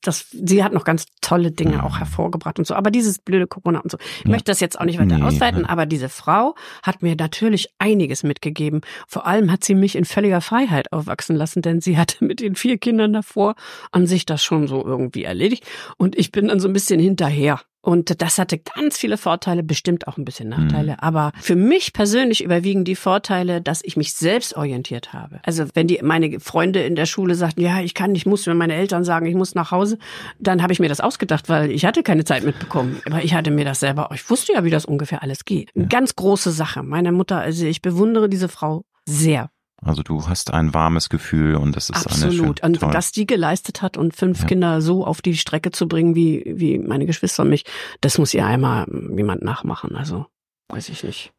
das sie hat noch ganz tolle Dinge Mhm. auch hervorgebracht und so. Aber dieses blöde Corona und so. Ich Ja. möchte das jetzt auch nicht weiter Nee, ausweiten, nein. aber diese Frau hat mir natürlich einiges mitgegeben. Vor allem hat sie mich in völliger Freiheit aufwachsen lassen, denn sie hatte mit den vier Kindern davor an sich das schon so irgendwie erledigt und ich bin dann so ein bisschen hinterher. Und das hatte ganz viele Vorteile, bestimmt auch ein bisschen Nachteile. Mhm. Aber für mich persönlich überwiegen die Vorteile, dass ich mich selbst orientiert habe. Also wenn die meine Freunde in der Schule sagten, ja, ich kann, ich muss, wenn meine Eltern sagen, ich muss nach Hause, dann habe ich mir das ausgedacht, weil ich hatte keine Zeit mitbekommen. Aber ich hatte mir das selber, ich wusste ja, wie das ungefähr alles geht. Eine ganz große Sache. Meine Mutter, also ich bewundere diese Frau sehr. Also du hast ein warmes Gefühl und das ist eine Absolut. schön, Und was die geleistet hat und fünf Ja. Kinder so auf die Strecke zu bringen, wie, wie meine Geschwister und mich, das muss ihr einmal jemand nachmachen. Also, weiß ich nicht.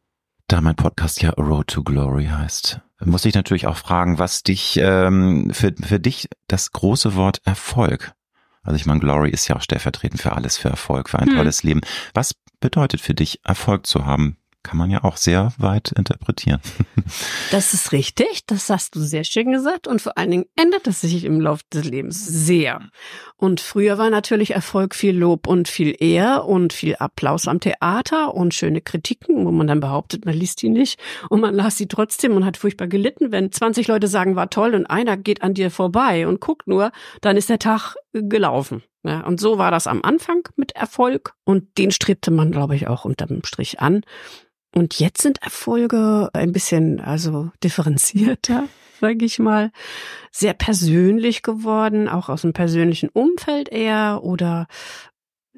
Da mein Podcast ja Road to Glory heißt, muss ich natürlich auch fragen, was dich ähm, für, für dich das große Wort Erfolg. Also ich meine, Glory ist ja auch stellvertretend für alles, für Erfolg, für ein Hm. tolles Leben. Was bedeutet für dich Erfolg zu haben? Kann man ja auch sehr weit interpretieren. Das ist richtig, das hast du sehr schön gesagt und vor allen Dingen ändert es sich im Laufe des Lebens sehr. Und früher war natürlich Erfolg viel Lob und viel Ehr und viel Applaus am Theater und schöne Kritiken, wo man dann behauptet, man liest die nicht und man las sie trotzdem und hat furchtbar gelitten. Wenn 20 Leute sagen, war toll und einer geht an dir vorbei und guckt nur, dann ist der Tag äh, gelaufen. Ja, und so war das am Anfang mit Erfolg und den strebte man, glaube ich, auch unterm Strich an. Und jetzt sind Erfolge ein bisschen also differenzierter, sage ich mal, sehr persönlich geworden, auch aus dem persönlichen Umfeld eher oder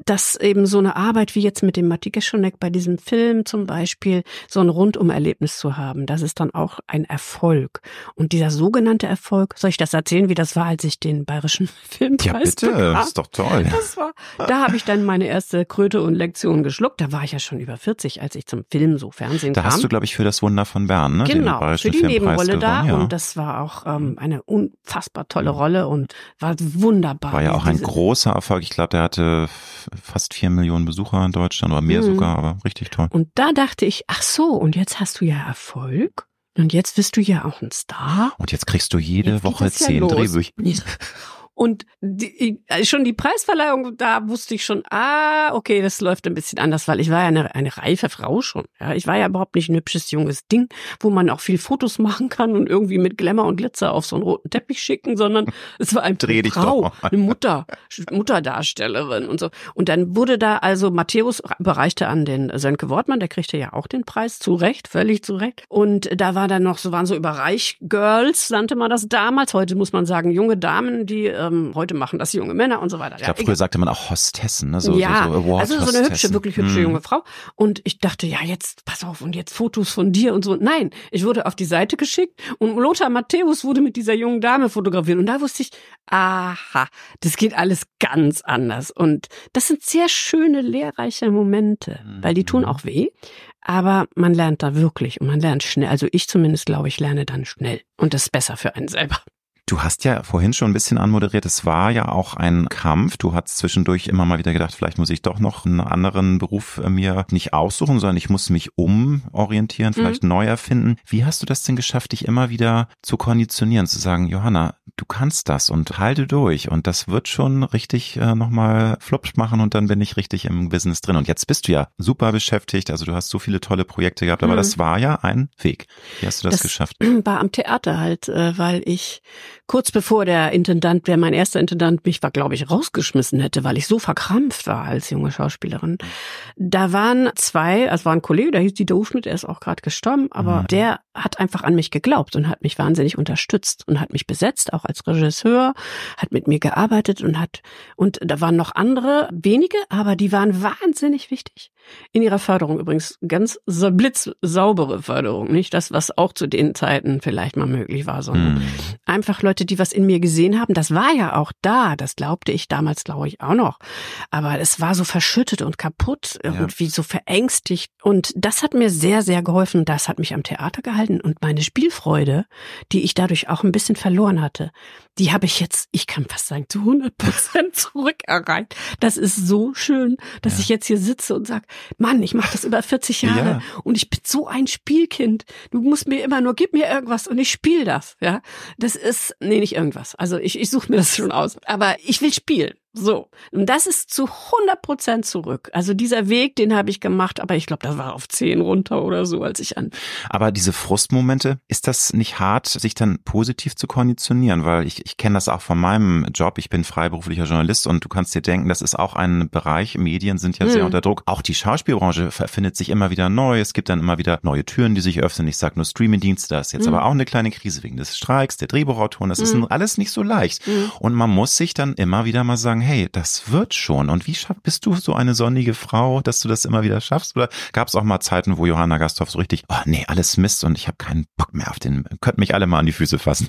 dass eben so eine Arbeit wie jetzt mit dem Matti Geschonek bei diesem Film zum Beispiel so ein Rundumerlebnis zu haben, das ist dann auch ein Erfolg. Und dieser sogenannte Erfolg, soll ich das erzählen, wie das war, als ich den bayerischen Filmpreis Ja, bitte, bekam? ist doch toll. Das war, da habe ich dann meine erste Kröte und Lektion geschluckt. Da war ich ja schon über 40, als ich zum Film so Fernsehen Da kam. hast du, glaube ich, für das Wunder von Bern, ne? genau, für die Filmpreis Nebenrolle da. gewonnen, ja. Und das war auch ähm, eine unfassbar tolle Rolle und war wunderbar. War ja auch ein großer Erfolg. Ich glaube, der hatte fast vier Millionen Besucher in Deutschland oder mehr Mhm. sogar, aber richtig toll. Und da dachte ich, ach so, und jetzt hast du ja Erfolg. Und jetzt bist du ja auch ein Star. Und jetzt kriegst du jede Jetzt Woche ja zehn los. Drehbücher. Und die, schon die Preisverleihung, da wusste ich schon, ah, okay, das läuft ein bisschen anders, weil ich war ja eine, eine reife Frau schon. Ja, ich war ja überhaupt nicht ein hübsches junges Ding, wo man auch viel Fotos machen kann und irgendwie mit Glamour und Glitzer auf so einen roten Teppich schicken, sondern es war eine Dreh Frau, eine Mutter, Mutterdarstellerin und so. Und dann wurde da also Matthäus bereichte an den Sönke Wortmann, der kriegte ja auch den Preis, zu Recht, völlig zu Recht. Und da war dann noch so, waren so Überreich-Girls, nannte man das damals. Heute muss man sagen, junge Damen, die ähm, heute machen das junge Männer und so weiter. Ich glaube, früher sagte man auch Hostessen, ne? So, ja, so, so also so eine hübsche, wirklich hübsche hm. junge Frau. Und ich dachte, ja, jetzt, pass auf, und jetzt Fotos von dir und so. Nein, ich wurde auf die Seite geschickt und Lothar Matthäus wurde mit dieser jungen Dame fotografiert. Und da wusste ich, aha, das geht alles ganz anders. Und das sind sehr schöne, lehrreiche Momente, weil die tun mhm. auch weh. Aber man lernt da wirklich und man lernt schnell. Also ich zumindest glaube ich lerne dann schnell. Und das ist besser für einen selber. Du hast ja vorhin schon ein bisschen anmoderiert, es war ja auch ein Kampf. Du hast zwischendurch immer mal wieder gedacht, vielleicht muss ich doch noch einen anderen Beruf äh, mir nicht aussuchen, sondern ich muss mich umorientieren, vielleicht mhm. neu erfinden. Wie hast du das denn geschafft, dich immer wieder zu konditionieren, zu sagen, Johanna, du kannst das und halte durch und das wird schon richtig äh, nochmal flupsch machen und dann bin ich richtig im Business drin. Und jetzt bist du ja super beschäftigt, also du hast so viele tolle Projekte gehabt, aber mhm. das war ja ein Weg. Wie hast du das, das geschafft? War am Theater halt, äh, weil ich kurz bevor der Intendant, der mein erster Intendant mich war, glaube ich, rausgeschmissen hätte, weil ich so verkrampft war als junge Schauspielerin. Da waren zwei, also war ein Kollege, der hieß Dieter Hufschmidt, er ist auch gerade gestorben, aber mhm. der hat einfach an mich geglaubt und hat mich wahnsinnig unterstützt und hat mich besetzt, auch als Regisseur, hat mit mir gearbeitet und hat, und da waren noch andere, wenige, aber die waren wahnsinnig wichtig in ihrer Förderung. Übrigens ganz blitzsaubere Förderung, nicht das, was auch zu den Zeiten vielleicht mal möglich war, sondern mhm. einfach Leute, die was in mir gesehen haben. Das war ja auch da, das glaubte ich damals, glaube ich, auch noch. Aber es war so verschüttet und kaputt, ja. irgendwie so verängstigt. Und das hat mir sehr, sehr geholfen. Das hat mich am Theater gehalten und meine Spielfreude, die ich dadurch auch ein bisschen verloren hatte, die habe ich jetzt, ich kann fast sagen, zu 100 Prozent zurückerreicht. Das ist so schön, dass ja. ich jetzt hier sitze und sage, Mann, ich mache das über 40 Jahre ja. und ich bin so ein Spielkind. Du musst mir immer nur, gib mir irgendwas und ich spiele das. Ja, das ist, nee, nicht irgendwas. Also ich, ich suche mir das schon aus. Aber ich will spielen. So, und das ist zu 100 Prozent zurück. Also dieser Weg, den habe ich gemacht, aber ich glaube, das war auf 10 runter oder so, als ich an. Aber diese Frustmomente, ist das nicht hart, sich dann positiv zu konditionieren? Weil ich, ich kenne das auch von meinem Job. Ich bin freiberuflicher Journalist und du kannst dir denken, das ist auch ein Bereich, Medien sind ja hm. sehr unter Druck. Auch die Schauspielbranche erfindet sich immer wieder neu. Es gibt dann immer wieder neue Türen, die sich öffnen. Ich sage nur Streamingdienste, da ist jetzt hm. aber auch eine kleine Krise wegen des Streiks, der Drehbuchautoren. Das hm. ist alles nicht so leicht. Hm. Und man muss sich dann immer wieder mal sagen, hey, das wird schon. Und wie schaff, bist du so eine sonnige Frau, dass du das immer wieder schaffst? Oder gab es auch mal Zeiten, wo Johanna Gasthoff so richtig, oh nee, alles Mist und ich habe keinen Bock mehr auf den, könnt mich alle mal an die Füße fassen?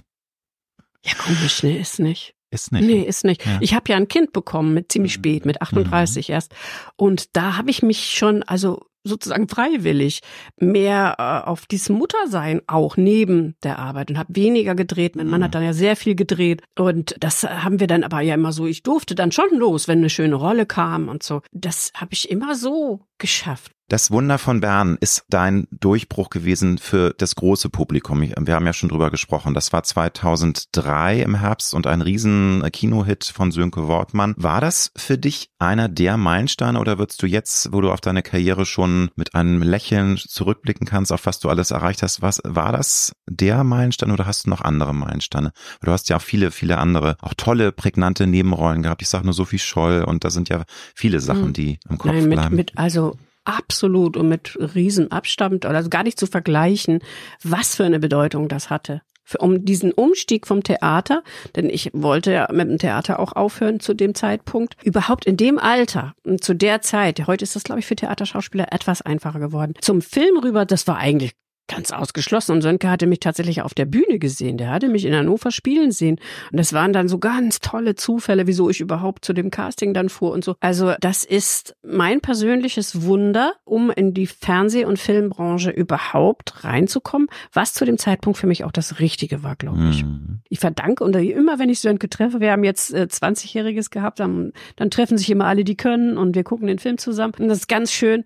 Ja, komisch, nee, ist nicht. Ist nicht. Nee, ist nicht. Ja. Ich habe ja ein Kind bekommen mit ziemlich mhm. spät, mit 38 mhm. erst. Und da habe ich mich schon, also sozusagen freiwillig mehr äh, auf dieses Muttersein auch neben der Arbeit und habe weniger gedreht. Mein Mann hat dann ja sehr viel gedreht und das haben wir dann aber ja immer so. Ich durfte dann schon los, wenn eine schöne Rolle kam und so. Das habe ich immer so geschafft. Das Wunder von Bern ist dein Durchbruch gewesen für das große Publikum. Wir haben ja schon drüber gesprochen. Das war 2003 im Herbst und ein riesen Kinohit von Sönke Wortmann. War das für dich einer der Meilensteine oder würdest du jetzt, wo du auf deine Karriere schon mit einem Lächeln zurückblicken kannst, auf was du alles erreicht hast, was war das der Meilenstein oder hast du noch andere Meilensteine? Du hast ja auch viele, viele andere, auch tolle, prägnante Nebenrollen gehabt. Ich sag nur Sophie Scholl und da sind ja viele Sachen, hm. die im Kopf Nein, mit, bleiben. Mit, also absolut und mit Riesenabstand oder also gar nicht zu vergleichen, was für eine Bedeutung das hatte. Für, um diesen Umstieg vom Theater, denn ich wollte ja mit dem Theater auch aufhören zu dem Zeitpunkt, überhaupt in dem Alter, zu der Zeit, heute ist das, glaube ich, für Theaterschauspieler etwas einfacher geworden, zum Film rüber, das war eigentlich Ganz ausgeschlossen. Und Sönke hatte mich tatsächlich auf der Bühne gesehen. Der hatte mich in Hannover spielen sehen. Und das waren dann so ganz tolle Zufälle, wieso ich überhaupt zu dem Casting dann fuhr und so. Also das ist mein persönliches Wunder, um in die Fernseh- und Filmbranche überhaupt reinzukommen, was zu dem Zeitpunkt für mich auch das Richtige war, glaube ich. Mhm. Ich verdanke, und immer wenn ich Sönke treffe, wir haben jetzt äh, 20-Jähriges gehabt, dann, dann treffen sich immer alle, die können und wir gucken den Film zusammen. Und das ist ganz schön.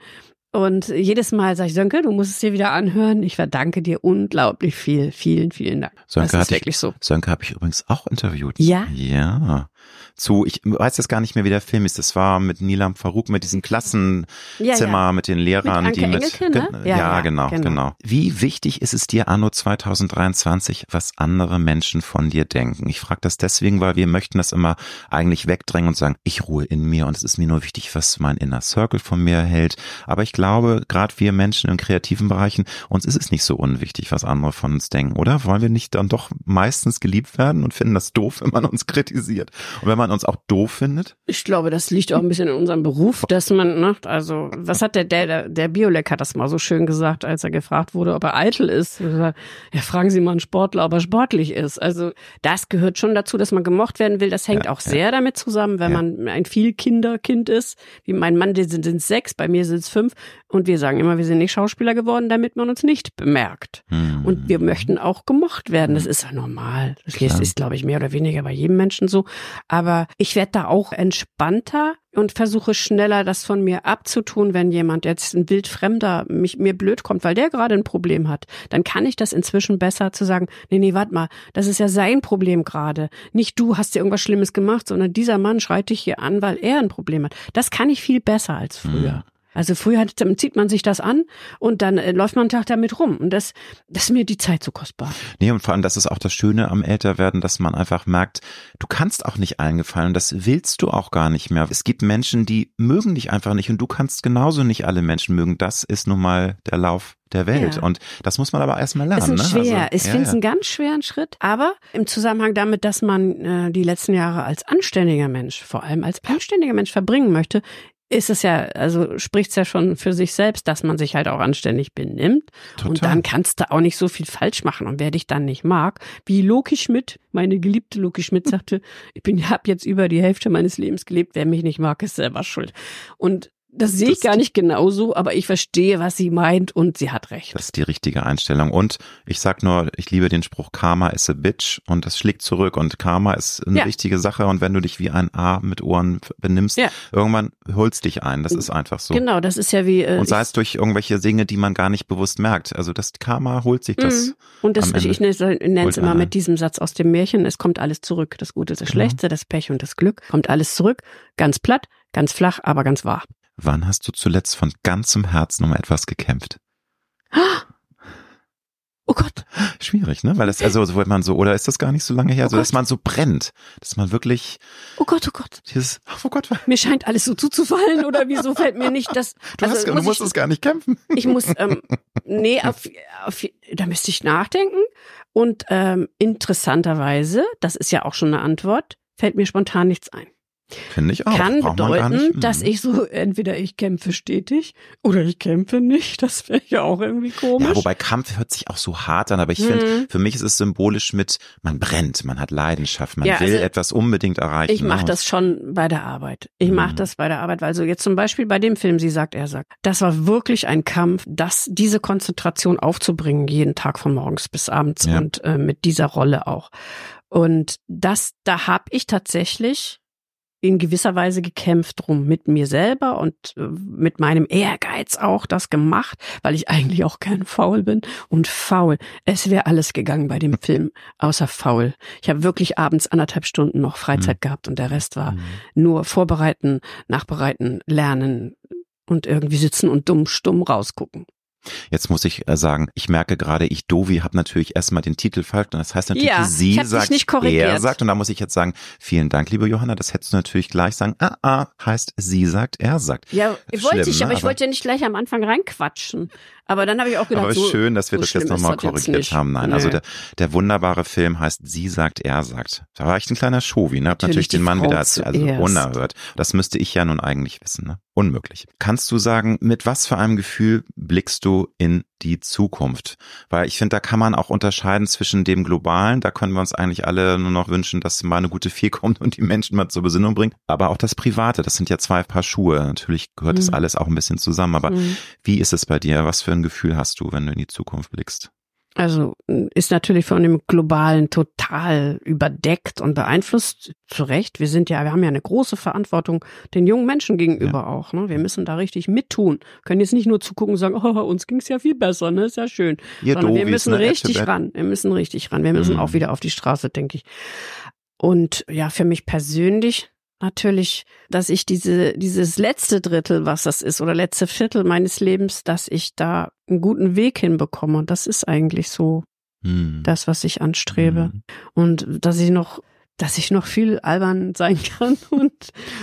Und jedes Mal sage ich, Sönke, du musst es dir wieder anhören. Ich verdanke dir unglaublich viel. Vielen, vielen Dank. Sönke das ist wirklich ich, so. Sönke habe ich übrigens auch interviewt. Ja? Ja. Zu, ich weiß jetzt gar nicht mehr, wie der Film ist. Das war mit Nilam Farouk, mit diesem Klassenzimmer, Ja, ja. mit den Lehrern, Mit die Anke mit. Engelke, ne? Ja, ja, genau, genau, genau. Wie wichtig ist es dir, Anno 2023, was andere Menschen von dir denken? Ich frage das deswegen, weil wir möchten das immer eigentlich wegdrängen und sagen, ich ruhe in mir und es ist mir nur wichtig, was mein Inner Circle von mir hält. Aber ich glaube, gerade wir Menschen in kreativen Bereichen, uns ist es nicht so unwichtig, was andere von uns denken, oder? Wollen wir nicht dann doch meistens geliebt werden und finden das doof, wenn man uns kritisiert? Und wenn man uns auch doof findet? Ich glaube, das liegt auch ein bisschen in unserem Beruf, dass man, ne, also, was hat der, der, der, Biolek hat das mal so schön gesagt, als er gefragt wurde, ob er eitel ist. Ja, fragen Sie mal einen Sportler, ob er sportlich ist. Also, das gehört schon dazu, dass man gemocht werden will. Das hängt Ja, auch sehr damit zusammen, wenn Ja. man ein Vielkinderkind ist. Wie mein Mann, die sind, sind sechs, bei mir sind es fünf. Und wir sagen immer, wir sind nicht Schauspieler geworden, damit man uns nicht bemerkt. Hm. Und wir möchten auch gemocht werden. Das ist ja normal. Das Klar. ist, glaube ich, mehr oder weniger bei jedem Menschen so. Aber ich werde da auch entspannter und versuche schneller, das von mir abzutun, wenn jemand jetzt ein wildfremder mich, mir blöd kommt, weil der gerade ein Problem hat. Dann kann ich das inzwischen besser zu sagen, nee, nee, warte mal, das ist ja sein Problem gerade. Nicht du hast dir irgendwas Schlimmes gemacht, sondern dieser Mann schreit dich hier an, weil er ein Problem hat. Das kann ich viel besser als früher. Also früher hat, zieht man sich das an und dann äh, läuft man einen Tag damit rum. Und das, das ist mir die Zeit zu kostbar. Nee, und vor allem, das ist auch das Schöne am Älterwerden, dass man einfach merkt, du kannst auch nicht allen gefallen das willst du auch gar nicht mehr. Es gibt Menschen, die mögen dich einfach nicht und du kannst genauso nicht alle Menschen mögen. Das ist nun mal der Lauf der Welt. Ja. Und das muss man aber erstmal lernen. ist ein ne? schwer. Also, ich ja, finde es ja. einen ganz schweren Schritt. Aber im Zusammenhang damit, dass man äh, die letzten Jahre als anständiger Mensch, vor allem als anständiger Mensch verbringen möchte, ist es ja, also spricht's ja schon für sich selbst, dass man sich halt auch anständig benimmt. Und Total. dann kannst du auch nicht so viel falsch machen. Und wer dich dann nicht mag, wie Loki Schmidt, meine geliebte Loki Schmidt sagte, ich bin, hab jetzt über die Hälfte meines Lebens gelebt, wer mich nicht mag, ist selber schuld. Und das sehe ich Das- gar nicht genauso, aber ich verstehe, was sie meint und sie hat recht. Das ist die richtige Einstellung. Und ich sag nur, ich liebe den Spruch, Karma is a bitch und das schlägt zurück und Karma ist eine Ja. wichtige Sache und wenn du dich wie ein A mit Ohren benimmst, Ja. irgendwann holst dich ein. Das ist einfach so. Genau, das ist ja wie. Äh, Und sei es durch irgendwelche Dinge, die man gar nicht bewusst merkt. Also das Karma holt sich das. Mhm. Und das, ich, ich nenne es immer mit diesem Satz aus dem Märchen, es kommt alles zurück. Das Gute, das Genau. Schlechte, das Pech und das Glück, kommt alles zurück. Ganz platt, ganz flach, aber ganz wahr. Wann hast du zuletzt von ganzem Herzen um etwas gekämpft? Oh Gott, Schwierig, ne? Weil das, also, so, wenn man so, oder ist das gar nicht so lange her, Oh so, dass Gott. man so brennt, dass man wirklich oh Gott, oh Gott. dieses, oh Gott, Mir scheint alles so zuzufallen oder wieso fällt mir nicht das. du, hast, du muss musst es gar nicht kämpfen. ich muss, ähm, nee, auf, auf, da müsste ich nachdenken. Und ähm, interessanterweise, das ist ja auch schon eine Antwort, fällt mir spontan nichts ein. Finde ich auch. kann Braucht bedeuten, dass Mhm. ich so entweder ich kämpfe stetig oder ich kämpfe nicht. Das wäre ja auch irgendwie komisch. Ja, wobei Kampf hört sich auch so hart an, aber ich Mhm. finde, für mich ist es symbolisch mit, man brennt, man hat Leidenschaft, man Ja, will also etwas unbedingt erreichen. ich mache ne? das schon bei der Arbeit. Ich Mhm. mache das bei der Arbeit, weil so jetzt zum Beispiel bei dem Film, sie sagt, er sagt, das war wirklich ein Kampf, das diese Konzentration aufzubringen, jeden Tag von morgens bis abends Ja. und äh, mit dieser Rolle auch. Und das, da habe ich tatsächlich in gewisser Weise gekämpft drum mit mir selber und äh, mit meinem Ehrgeiz auch das gemacht, weil ich eigentlich auch kein Faul bin und faul. Es wäre alles gegangen bei dem Film, außer faul. Ich habe wirklich abends anderthalb Stunden noch Freizeit gehabt und der Rest war Mhm. nur vorbereiten, nachbereiten, lernen und irgendwie sitzen und dumm stumm rausgucken. Jetzt muss ich äh, sagen, ich merke gerade, ich Dovi habe natürlich erstmal den Titel falsch und das heißt natürlich, Ja, sie sagt, nicht korrigiert. er sagt und da muss ich jetzt sagen, vielen Dank, liebe Johanna, das hättest du natürlich gleich sagen, ah, ah, heißt sie sagt, er sagt. Ja, Schlimm, wollte ich, ne? aber ich Aber- wollte ja nicht gleich am Anfang reinquatschen. Aber dann habe ich auch gedacht, Aber so, schön, dass wir so das jetzt nochmal jetzt korrigiert nicht. haben. Nein, Nee. also der, der wunderbare Film heißt Sie sagt, er sagt. Da war ich ein kleiner Shovi, ne? Hab natürlich Natürlich den Mann Frau wieder. Also unerhört. Das müsste ich ja nun eigentlich wissen, ne? Unmöglich. Kannst du sagen, mit was für einem Gefühl blickst du in die Zukunft? Weil ich finde, da kann man auch unterscheiden zwischen dem Globalen, da können wir uns eigentlich alle nur noch wünschen, dass mal eine gute Fee kommt und die Menschen mal zur Besinnung bringt. Aber auch das Private, das sind ja zwei Paar Schuhe. Natürlich gehört das Mhm. alles auch ein bisschen zusammen. Aber Mhm. wie ist es bei dir? Was für ein Gefühl hast du, wenn du in die Zukunft blickst? Also ist natürlich von dem Globalen total überdeckt und beeinflusst. Zu Recht. Wir sind ja, wir haben ja eine große Verantwortung den jungen Menschen gegenüber auch. Ne? Wir müssen da richtig mittun. Können jetzt nicht nur zugucken und sagen, oh, uns ging's ja viel besser, ne? Ist ja schön. Ihr Sondern wir müssen ne? richtig ran. Wir müssen richtig ran. Wir müssen Mhm. auch wieder auf die Straße, denke ich. Und ja, für mich persönlich natürlich, dass ich diese, dieses letzte Drittel, was das ist, oder letzte Viertel meines Lebens, dass ich da einen guten Weg hinbekomme. Und das ist eigentlich so hm. das, was ich anstrebe. Hm. Und dass ich noch dass ich noch viel albern sein kann und,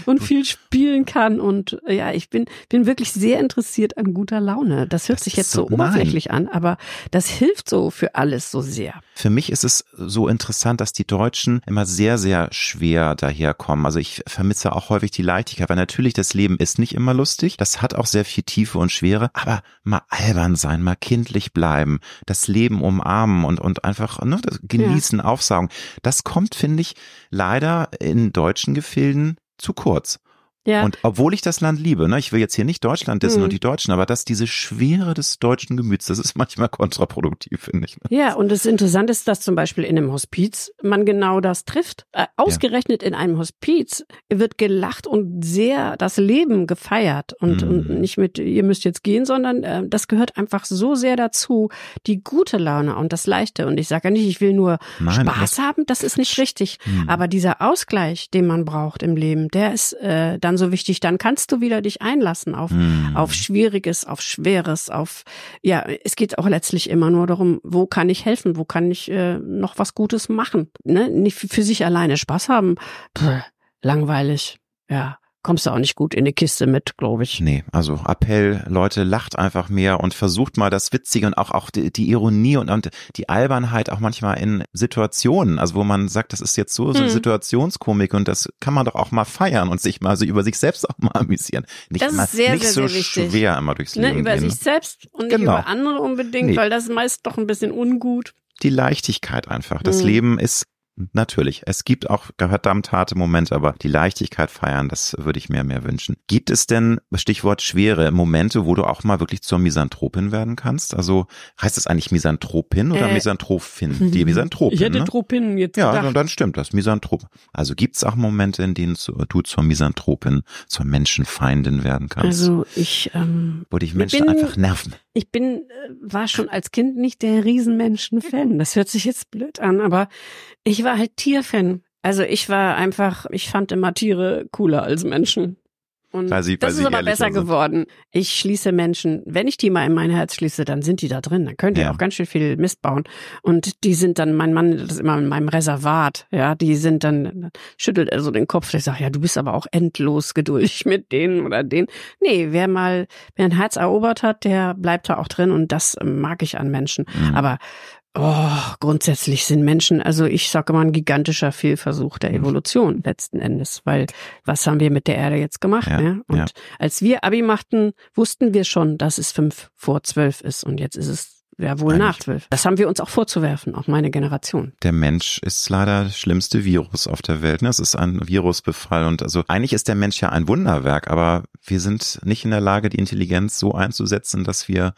und viel spielen kann. Und ja, ich bin, bin wirklich sehr interessiert an guter Laune. Das hört das sich jetzt so, so oberflächlich an, aber das hilft so für alles so sehr. Für mich ist es so interessant, dass die Deutschen immer sehr, sehr schwer daherkommen. Also ich vermisse auch häufig die Leichtigkeit, weil natürlich das Leben ist nicht immer lustig. Das hat auch sehr viel Tiefe und Schwere, aber mal albern sein, mal kindlich bleiben, das Leben umarmen und, und einfach ne, genießen, ja. aufsaugen. Das kommt, finde ich, leider in deutschen Gefilden zu kurz. Ja. Und obwohl ich das Land liebe, ne, ich will jetzt hier nicht Deutschland dissen mhm. und die Deutschen, aber dass diese Schwere des deutschen Gemüts, das ist manchmal kontraproduktiv, finde ich. Ne? Ja, und das Interessante ist, dass zum Beispiel in einem Hospiz man genau das trifft. Äh, ausgerechnet ja. in einem Hospiz wird gelacht und sehr das Leben gefeiert und, mhm. und nicht mit, ihr müsst jetzt gehen, sondern äh, das gehört einfach so sehr dazu, die gute Laune und das Leichte. Und ich sage ja nicht, ich will nur Nein, Spaß das haben, das ist nicht richtig. Mhm. Aber dieser Ausgleich, den man braucht im Leben, der ist äh, dann so wichtig. Dann kannst du wieder dich einlassen auf, mm. auf Schwieriges, auf Schweres, auf, ja, es geht auch letztlich immer nur darum, wo kann ich helfen, wo kann ich äh, noch was Gutes machen. Ne? Nicht für sich alleine Spaß haben. Puh, langweilig. Ja kommst du auch nicht gut in die Kiste mit, glaube ich. Nee, also Appell, Leute, lacht einfach mehr und versucht mal das Witzige und auch, auch die, die Ironie und, und die Albernheit auch manchmal in Situationen, also wo man sagt, das ist jetzt so, so hm. Situationskomik und das kann man doch auch mal feiern und sich mal so über sich selbst auch mal amüsieren. Nicht, das ist sehr, nicht sehr, so sehr wichtig. schwer immer durchs ne, Leben Über gehen. sich selbst und genau. nicht über andere unbedingt, nee. weil das ist meist doch ein bisschen ungut die Leichtigkeit einfach. Das mhm. Leben ist Natürlich. Es gibt auch verdammt harte Momente, aber die Leichtigkeit feiern, das würde ich mir mehr wünschen. Gibt es denn, Stichwort schwere Momente, wo du auch mal wirklich zur Misanthropin werden kannst? Also heißt es eigentlich Misanthropin oder äh, Misanthropin? Die Misanthropin. Ich hätte ne? Tropin jetzt Ja, gedacht. dann stimmt das. Misanthrop. Also gibt es auch Momente, in denen du zur Misanthropin, zur Menschenfeindin werden kannst? Also ich, ähm, wo dich Menschen bin, einfach nerven. Ich bin, äh, war schon als Kind nicht der Riesenmenschen-Fan. Das hört sich jetzt blöd an, aber ich war halt Tierfan. Also ich war einfach, ich fand immer Tiere cooler als Menschen. Und weil sie, das weil ist aber besser sind. geworden. Ich schließe Menschen, wenn ich die mal in mein Herz schließe, dann sind die da drin. Dann könnt ihr ja. auch ganz schön viel Mist bauen. Und die sind dann, mein Mann das ist immer in meinem Reservat. Ja, die sind dann, schüttelt er so den Kopf. Ich sage, ja, du bist aber auch endlos geduldig mit denen oder denen. Nee, wer mal, wer ein Herz erobert hat, der bleibt da auch drin und das mag ich an Menschen. Mhm. Aber Oh, grundsätzlich sind Menschen, also ich sage mal, ein gigantischer Fehlversuch der mhm. Evolution letzten Endes, weil was haben wir mit der Erde jetzt gemacht? Ja, ne? Und ja. als wir Abi machten, wussten wir schon, dass es fünf vor zwölf ist und jetzt ist es ja wohl Eigentlich. nach zwölf. Das haben wir uns auch vorzuwerfen, auch meine Generation. Der Mensch ist leider das schlimmste Virus auf der Welt. Ne? Es ist ein Virusbefall und also eigentlich ist der Mensch ja ein Wunderwerk, aber wir sind nicht in der Lage, die Intelligenz so einzusetzen, dass wir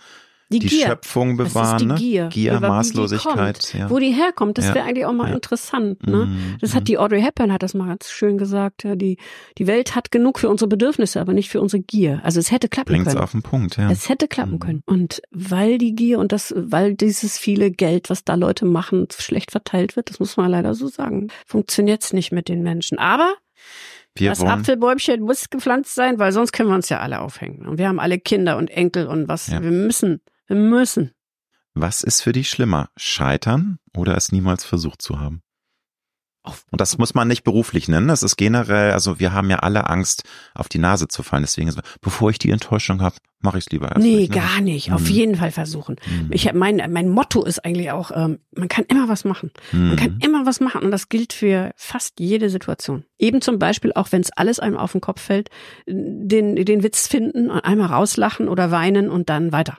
die, die Gier. Schöpfung bewahren, das ist die Gier, Gier Über Maßlosigkeit. Die ja. Wo die herkommt, das ja. wäre eigentlich auch mal ja. interessant. Ne? Mhm. Das hat mhm. die Audrey Hepburn hat das mal ganz schön gesagt. Ja, die die Welt hat genug für unsere Bedürfnisse, aber nicht für unsere Gier. Also es hätte klappen Bringt's können. auf den Punkt. Ja. Es hätte klappen mhm. können. Und weil die Gier und das, weil dieses viele Geld, was da Leute machen, schlecht verteilt wird, das muss man leider so sagen, funktioniert's nicht mit den Menschen. Aber wir das Apfelbäumchen muss gepflanzt sein, weil sonst können wir uns ja alle aufhängen. Und wir haben alle Kinder und Enkel und was. Ja. Wir müssen müssen. Was ist für dich schlimmer? Scheitern oder es niemals versucht zu haben? Und das muss man nicht beruflich nennen. Das ist generell, also wir haben ja alle Angst, auf die Nase zu fallen. Deswegen, ist, bevor ich die Enttäuschung habe, mache ich es lieber erst. Nee, nicht, ne? gar nicht. Mhm. Auf jeden Fall versuchen. Mhm. Ich mein, mein Motto ist eigentlich auch, ähm, man kann immer was machen. Mhm. Man kann mhm. immer was machen und das gilt für fast jede Situation. Eben zum Beispiel, auch wenn es alles einem auf den Kopf fällt, den, den Witz finden und einmal rauslachen oder weinen und dann weiter.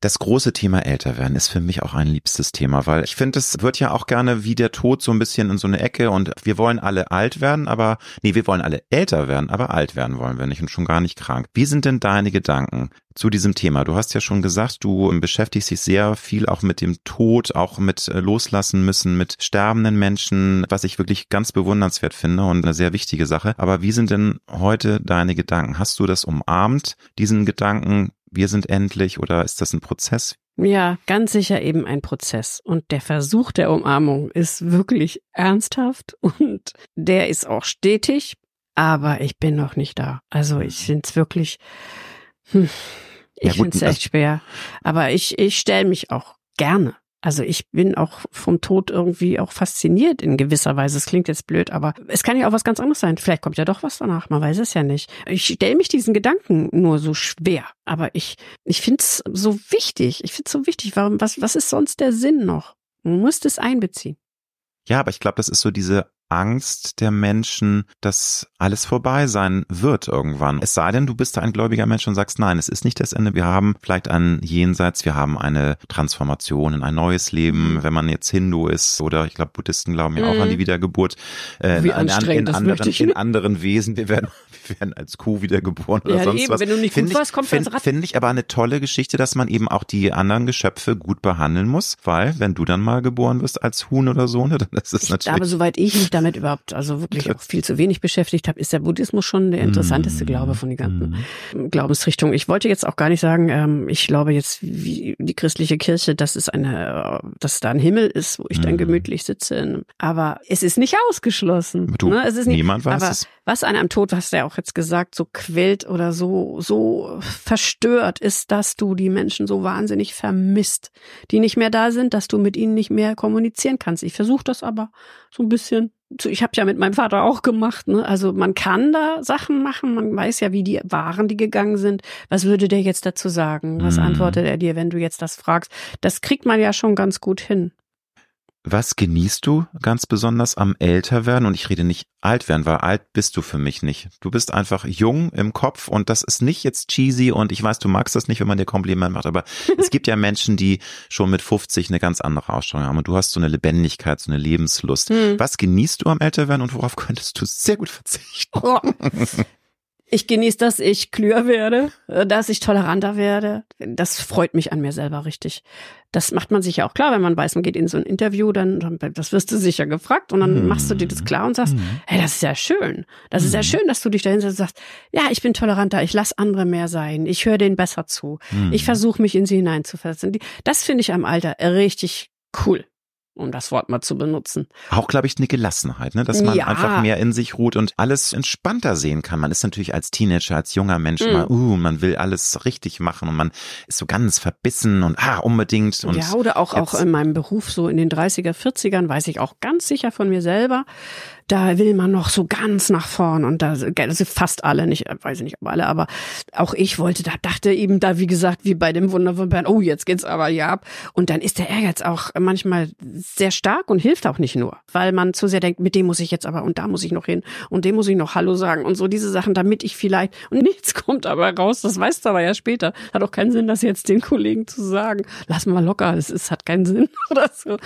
Das große Thema Älterwerden ist für mich auch ein liebstes Thema, weil ich finde, es wird ja auch gerne wie der Tod so ein bisschen in so eine Ecke und wir wollen alle alt werden, aber nee, wir wollen alle älter werden, aber alt werden wollen wir nicht und schon gar nicht krank. Wie sind denn deine Gedanken zu diesem Thema? Du hast ja schon gesagt, du beschäftigst dich sehr viel auch mit dem Tod, auch mit äh, loslassen müssen, mit sterbenden Menschen, was ich wirklich ganz bewundernswert finde und eine sehr wichtige Sache. Aber wie sind denn heute deine Gedanken? Hast du das umarmt, diesen Gedanken? Wir sind endlich oder ist das ein Prozess? Ja, ganz sicher eben ein Prozess. Und der Versuch der Umarmung ist wirklich ernsthaft und der ist auch stetig, aber ich bin noch nicht da. Also ich finde es wirklich, hm, ich ja, finde es echt schwer. Aber ich, ich stelle mich auch gerne also ich bin auch vom Tod irgendwie auch fasziniert in gewisser Weise. Es klingt jetzt blöd, aber es kann ja auch was ganz anderes sein. Vielleicht kommt ja doch was danach, man weiß es ja nicht. Ich stelle mich diesen Gedanken nur so schwer, aber ich, ich finde es so wichtig. Ich finde es so wichtig. Warum, was, was ist sonst der Sinn noch? Man muss das einbeziehen. Ja, aber ich glaube, das ist so diese Angst der Menschen, dass alles vorbei sein wird irgendwann. Es sei denn, du bist ein gläubiger Mensch und sagst, nein, es ist nicht das Ende. Wir haben vielleicht ein Jenseits, wir haben eine Transformation in ein neues Leben. Mhm. Wenn man jetzt Hindu ist oder ich glaube, Buddhisten glauben ja auch an die mhm. Wiedergeburt äh, Wie in, in, in, anderen, in anderen Wesen. Wir werden, wir werden als Kuh wiedergeboren oder ja, sonst eben, was. Wenn du nicht find gut warst, kommt Finde find ich aber eine tolle Geschichte, dass man eben auch die anderen Geschöpfe gut behandeln muss, weil wenn du dann mal geboren wirst als Huhn oder so, ne, dann ist es natürlich. Aber soweit ich mich damit überhaupt also wirklich auch viel zu wenig beschäftigt habe, ist der Buddhismus schon der interessanteste mm. Glaube von den ganzen mm. Glaubensrichtungen. Ich wollte jetzt auch gar nicht sagen, ähm, ich glaube jetzt wie die christliche Kirche, dass es eine, dass da ein Himmel ist, wo ich dann mm. gemütlich sitze. Aber es ist nicht ausgeschlossen. Du, ne? es ist nicht, niemand weiß es. Was an einem Tod, hast du ja auch jetzt gesagt, so quält oder so, so verstört ist, dass du die Menschen so wahnsinnig vermisst, die nicht mehr da sind, dass du mit ihnen nicht mehr kommunizieren kannst. Ich versuche das aber so ein bisschen ich habe ja mit meinem Vater auch gemacht. Ne? Also man kann da Sachen machen, man weiß ja, wie die Waren, die gegangen sind. Was würde der jetzt dazu sagen? Was mhm. antwortet er dir, wenn du jetzt das fragst? Das kriegt man ja schon ganz gut hin. Was genießt du ganz besonders am Älterwerden? Und ich rede nicht alt werden, weil alt bist du für mich nicht. Du bist einfach jung im Kopf und das ist nicht jetzt cheesy und ich weiß, du magst das nicht, wenn man dir Kompliment macht, aber es gibt ja Menschen, die schon mit 50 eine ganz andere Ausstrahlung haben und du hast so eine Lebendigkeit, so eine Lebenslust. Hm. Was genießt du am Älterwerden und worauf könntest du sehr gut verzichten? Oh. Ich genieße, dass ich klüger werde, äh, dass ich toleranter werde. Das freut mich an mir selber richtig. Das macht man sich ja auch klar, wenn man weiß, man geht in so ein Interview, dann, das wirst du sicher gefragt und dann mhm. machst du dir das klar und sagst, mhm. hey, das ist ja schön. Das mhm. ist ja mhm. schön, dass du dich dahin setzt und sagst, ja, ich bin toleranter, ich lass andere mehr sein, ich höre denen besser zu, ich mhm. versuche mich in sie hineinzuversetzen. Das finde ich am Alter richtig cool um das Wort mal zu benutzen. Auch, glaube ich, eine Gelassenheit, ne? dass man ja. einfach mehr in sich ruht und alles entspannter sehen kann. Man ist natürlich als Teenager, als junger Mensch mhm. mal, uh, man will alles richtig machen und man ist so ganz verbissen und ah, unbedingt. Und ja, oder auch, auch in meinem Beruf so in den 30er, 40ern weiß ich auch ganz sicher von mir selber, da will man noch so ganz nach vorn und da sind fast alle, nicht, weiß ich nicht, ob alle, aber auch ich wollte, da dachte eben da, wie gesagt, wie bei dem Wunder von Bern, oh, jetzt geht's aber ja ab. Und dann ist der Ehrgeiz auch manchmal sehr stark und hilft auch nicht nur, weil man zu sehr denkt, mit dem muss ich jetzt aber und da muss ich noch hin und dem muss ich noch Hallo sagen und so diese Sachen, damit ich vielleicht und nichts kommt aber raus, das weißt du aber ja später. Hat auch keinen Sinn, das jetzt den Kollegen zu sagen. Lass mal locker, es, es hat keinen Sinn oder so.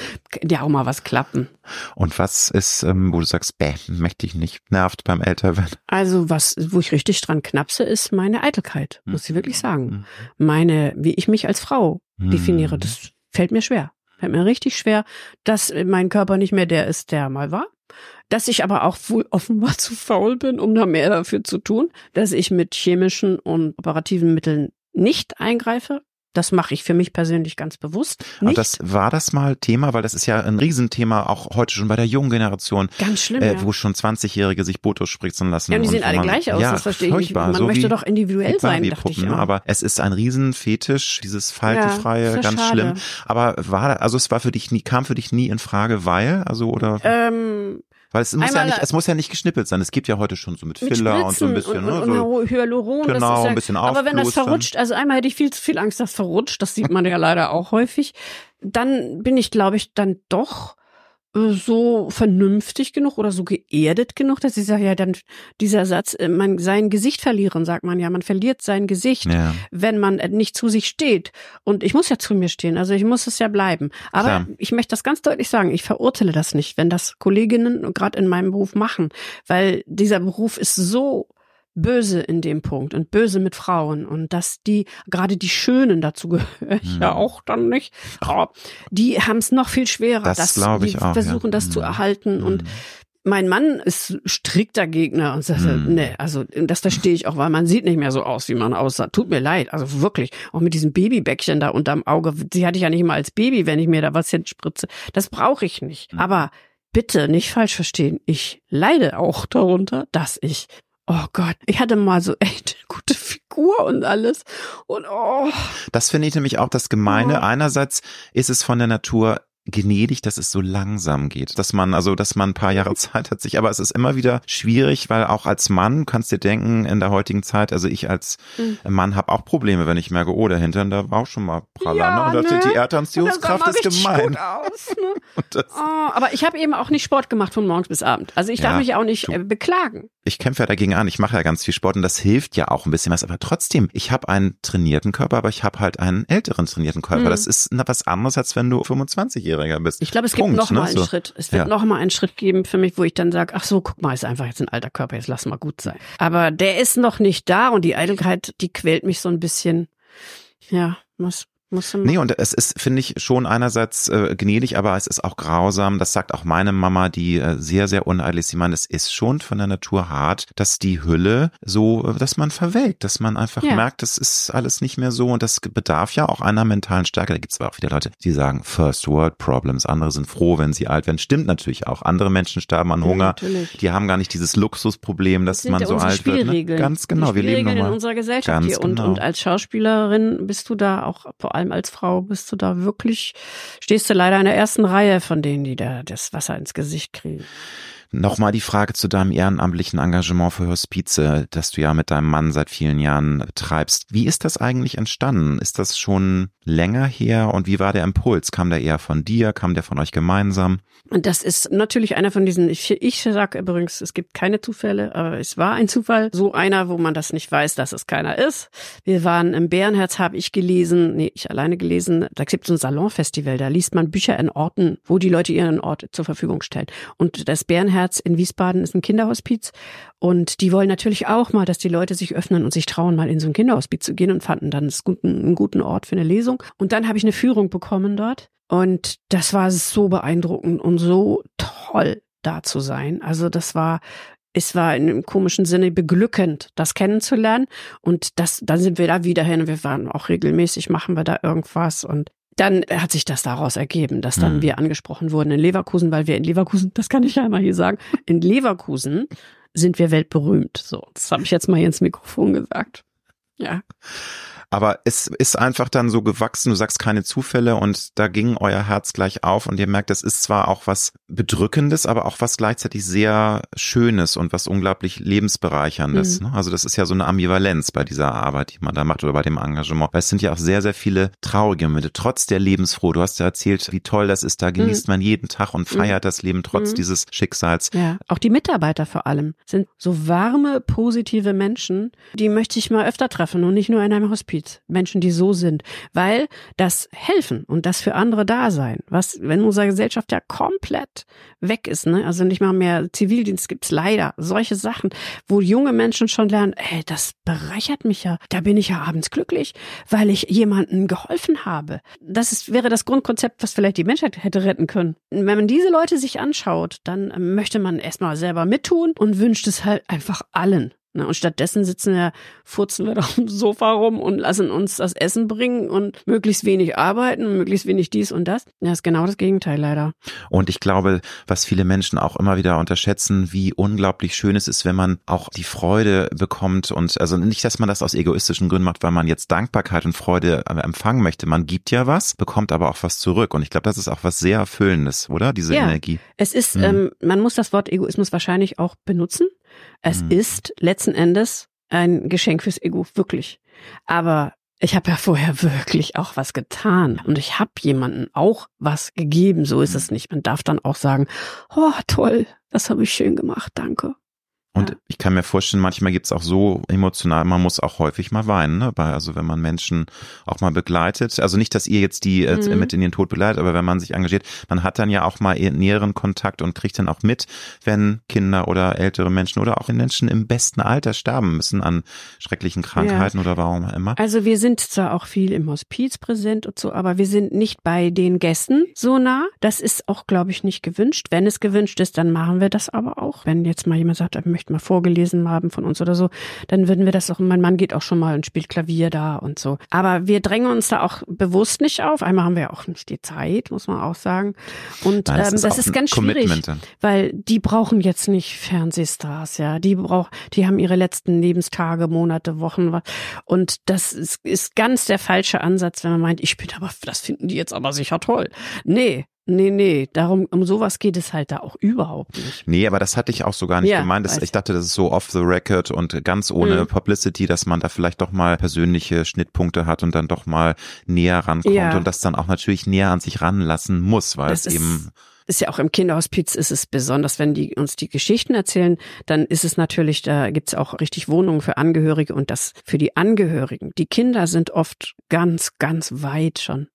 Ja, auch mal was klappen. Und was ist, ähm, wo du sagst, bäh, möchte ich nicht, nervt beim Älterwerden? Also was, wo ich richtig dran knapse, ist meine Eitelkeit, hm. muss ich wirklich sagen. Hm. Meine, wie ich mich als Frau hm. definiere, das fällt mir schwer. Fällt mir richtig schwer, dass mein Körper nicht mehr der ist, der mal war. Dass ich aber auch wohl offenbar zu faul bin, um da mehr dafür zu tun, dass ich mit chemischen und operativen Mitteln nicht eingreife, das mache ich für mich persönlich ganz bewusst. Nicht. Und das war das mal Thema, weil das ist ja ein Riesenthema auch heute schon bei der jungen Generation. Ganz schlimm, äh, ja. wo schon 20-Jährige sich Botox spritzen lassen. Ja, die sehen alle man, gleich aus, ja, das verstehe ich nicht. Man so möchte doch individuell sein, dachte ich. Immer. Aber es ist ein Riesenfetisch, dieses faltefreie, ja, ganz schade. schlimm. Aber war, also es war für dich nie, kam für dich nie in Frage, weil, also oder? Ähm, weil es muss ja nicht, es muss ja nicht geschnippelt sein. Es gibt ja heute schon so mit Filler und so ein bisschen, und, ne? Und, so, Hyaluron, genau, ja, ein bisschen Aber wenn das verrutscht, also einmal hätte ich viel zu viel Angst, dass verrutscht. Das sieht man ja leider auch häufig. Dann bin ich, glaube ich, dann doch so vernünftig genug oder so geerdet genug, dass ich sage, ja, dann dieser Satz, äh, man sein Gesicht verlieren, sagt man ja, man verliert sein Gesicht, ja. wenn man äh, nicht zu sich steht. Und ich muss ja zu mir stehen, also ich muss es ja bleiben. Aber Klar. ich möchte das ganz deutlich sagen, ich verurteile das nicht, wenn das Kolleginnen gerade in meinem Beruf machen, weil dieser Beruf ist so böse in dem Punkt und böse mit Frauen und dass die, gerade die Schönen, dazu gehöre ich ja mhm. auch dann nicht, die haben es noch viel schwerer. Das glaube ich die auch. versuchen ja. das zu mhm. erhalten und mhm. mein Mann ist strikter Gegner und sagt, hm. nee, also das verstehe ich auch, weil man sieht nicht mehr so aus, wie man aussah. Tut mir leid, also wirklich. Auch mit diesem Babybäckchen da unterm Auge, die hatte ich ja nicht mal als Baby, wenn ich mir da was hinspritze. Das brauche ich nicht. Hm. Aber bitte nicht falsch verstehen. Ich leide auch darunter, dass ich Oh Gott, ich hatte mal so echt eine gute Figur und alles. Und oh. Das finde ich nämlich auch das Gemeine. Oh. Einerseits ist es von der Natur gnädig, dass es so langsam geht, dass man also, dass man ein paar Jahre Zeit hat sich, aber es ist immer wieder schwierig, weil auch als Mann kannst dir denken in der heutigen Zeit, also ich als mhm. Mann habe auch Probleme, wenn ich merke, oh, der Hintern, da war auch schon mal Praller, ja, ne? Und ne? die Erdanziehungskraft ist gemein. Aus, ne? oh, aber ich habe eben auch nicht Sport gemacht von morgens bis abend. Also ich darf ja, mich auch nicht du, äh, beklagen. Ich kämpfe ja dagegen an. Ich mache ja ganz viel Sport und das hilft ja auch ein bisschen was. Aber trotzdem, ich habe einen trainierten Körper, aber ich habe halt einen älteren trainierten Körper. Mhm. Das ist was anderes, als wenn du 25-Jähriger bist. Ich glaube, es Punkt, gibt noch ne? mal einen so. Schritt. Es wird ja. noch mal einen Schritt geben für mich, wo ich dann sage, ach so, guck mal, ist einfach jetzt ein alter Körper, jetzt lass mal gut sein. Aber der ist noch nicht da und die Eitelkeit, die quält mich so ein bisschen. Ja, was Nee, und es ist, finde ich, schon einerseits äh, gnädig, aber es ist auch grausam. Das sagt auch meine Mama, die äh, sehr, sehr uneitel ist. Sie meint, es ist schon von der Natur hart, dass die Hülle so, äh, dass man verwelkt, dass man einfach ja. merkt, das ist alles nicht mehr so und das bedarf ja auch einer mentalen Stärke. Da gibt es aber auch wieder Leute, die sagen First World Problems. Andere sind froh, wenn sie alt werden. Stimmt natürlich auch. Andere Menschen sterben an Hunger. Ja, die haben gar nicht dieses Luxusproblem, dass man so alt wird. Ne? Ganz genau. Wir leben in unserer Gesellschaft hier. Und, genau. und als Schauspielerin bist du da auch vor allem als Frau bist du da wirklich, stehst du leider in der ersten Reihe von denen, die da das Wasser ins Gesicht kriegen. Nochmal die Frage zu deinem ehrenamtlichen Engagement für Hospize, das du ja mit deinem Mann seit vielen Jahren treibst. Wie ist das eigentlich entstanden? Ist das schon länger her und wie war der Impuls? Kam der eher von dir? Kam der von euch gemeinsam? Das ist natürlich einer von diesen, ich, ich sage übrigens, es gibt keine Zufälle, aber es war ein Zufall. So einer, wo man das nicht weiß, dass es keiner ist. Wir waren im Bärenherz, habe ich gelesen, nee, ich alleine gelesen, da gibt es ein Salonfestival, da liest man Bücher in Orten, wo die Leute ihren Ort zur Verfügung stellen. Und das Bärenherz in Wiesbaden ist ein Kinderhospiz und die wollen natürlich auch mal, dass die Leute sich öffnen und sich trauen, mal in so ein Kinderhospiz zu gehen und fanden dann einen guten Ort für eine Lesung. Und dann habe ich eine Führung bekommen dort und das war so beeindruckend und so toll, da zu sein. Also das war es war in einem komischen Sinne beglückend, das kennenzulernen. Und das, dann sind wir da wieder hin. Wir waren auch regelmäßig, machen wir da irgendwas. Und dann hat sich das daraus ergeben, dass dann mhm. wir angesprochen wurden in Leverkusen, weil wir in Leverkusen, das kann ich ja einmal hier sagen, in Leverkusen sind wir weltberühmt. So, das habe ich jetzt mal hier ins Mikrofon gesagt. Ja. Aber es ist einfach dann so gewachsen, du sagst keine Zufälle und da ging euer Herz gleich auf und ihr merkt, es ist zwar auch was Bedrückendes, aber auch was gleichzeitig sehr Schönes und was unglaublich Lebensbereicherndes. Mhm. Ne? Also das ist ja so eine Ambivalenz bei dieser Arbeit, die man da macht oder bei dem Engagement. Weil es sind ja auch sehr, sehr viele traurige Momente, trotz der Lebensfroh. Du hast ja erzählt, wie toll das ist, da genießt mhm. man jeden Tag und feiert mhm. das Leben trotz mhm. dieses Schicksals. Ja, auch die Mitarbeiter vor allem sind so warme, positive Menschen, die möchte ich mal öfter treffen und nicht nur in einem Hospiz. Hospiz, Menschen, die so sind, weil das Helfen und das für andere da sein, was, wenn unsere Gesellschaft ja komplett weg ist, ne, also nicht mal mehr Zivildienst gibt's leider, solche Sachen, wo junge Menschen schon lernen, ey, das bereichert mich ja, da bin ich ja abends glücklich, weil ich jemandem geholfen habe. Das ist, wäre das Grundkonzept, was vielleicht die Menschheit hätte retten können. Wenn man diese Leute sich anschaut, dann möchte man erstmal selber mittun und wünscht es halt einfach allen. Na, und stattdessen sitzen wir, furzen wir auf dem Sofa rum und lassen uns das Essen bringen und möglichst wenig arbeiten, möglichst wenig dies und das. Ja, ist genau das Gegenteil leider. Und ich glaube, was viele Menschen auch immer wieder unterschätzen, wie unglaublich schön es ist, wenn man auch die Freude bekommt und also nicht, dass man das aus egoistischen Gründen macht, weil man jetzt Dankbarkeit und Freude äh, empfangen möchte. Man gibt ja was, bekommt aber auch was zurück. Und ich glaube, das ist auch was sehr Erfüllendes, oder? Diese ja, Energie. Es ist, mhm. ähm, man muss das Wort Egoismus wahrscheinlich auch benutzen. Es mhm. ist letzten Endes ein Geschenk fürs Ego, wirklich. Aber ich habe ja vorher wirklich auch was getan und ich habe jemanden auch was gegeben. So ist mhm. es nicht. Man darf dann auch sagen, oh toll, das habe ich schön gemacht, danke. Und ich kann mir vorstellen, manchmal gibt's auch so emotional, man muss auch häufig mal weinen, ne? also wenn man Menschen auch mal begleitet. Also nicht, dass ihr jetzt die äh, mhm. mit in den Tod begleitet, aber wenn man sich engagiert, man hat dann ja auch mal näheren Kontakt und kriegt dann auch mit, wenn Kinder oder ältere Menschen oder auch Menschen im besten Alter sterben müssen an schrecklichen Krankheiten ja. oder warum immer. Also wir sind zwar auch viel im Hospiz präsent und so, aber wir sind nicht bei den Gästen so nah. Das ist auch, glaube ich, nicht gewünscht. Wenn es gewünscht ist, dann machen wir das aber auch. Wenn jetzt mal jemand sagt, er möchte mal vorgelesen haben von uns oder so, dann würden wir das auch. Mein Mann geht auch schon mal und spielt Klavier da und so. Aber wir drängen uns da auch bewusst nicht auf. Einmal haben wir auch nicht die Zeit, muss man auch sagen. Und Nein, das, ähm, ist, das ist ganz schwierig, weil die brauchen jetzt nicht Fernsehstars, ja. Die brauchen, die haben ihre letzten Lebenstage, Monate, Wochen. Und das ist, ist ganz der falsche Ansatz, wenn man meint, ich bin aber, das finden die jetzt aber sicher toll. Nee, Nee, nee, darum, um sowas geht es halt da auch überhaupt nicht. Nee, aber das hatte ich auch so gar nicht ja, gemeint. Das, ich dachte, das ist so off the record und ganz ohne mhm. Publicity, dass man da vielleicht doch mal persönliche Schnittpunkte hat und dann doch mal näher rankommt ja. und das dann auch natürlich näher an sich ranlassen muss, weil das es eben ist ja auch im Kinderhospiz ist es besonders, wenn die uns die Geschichten erzählen, dann ist es natürlich, da gibt's auch richtig Wohnungen für Angehörige und das für die Angehörigen. Die Kinder sind oft ganz, ganz weit schon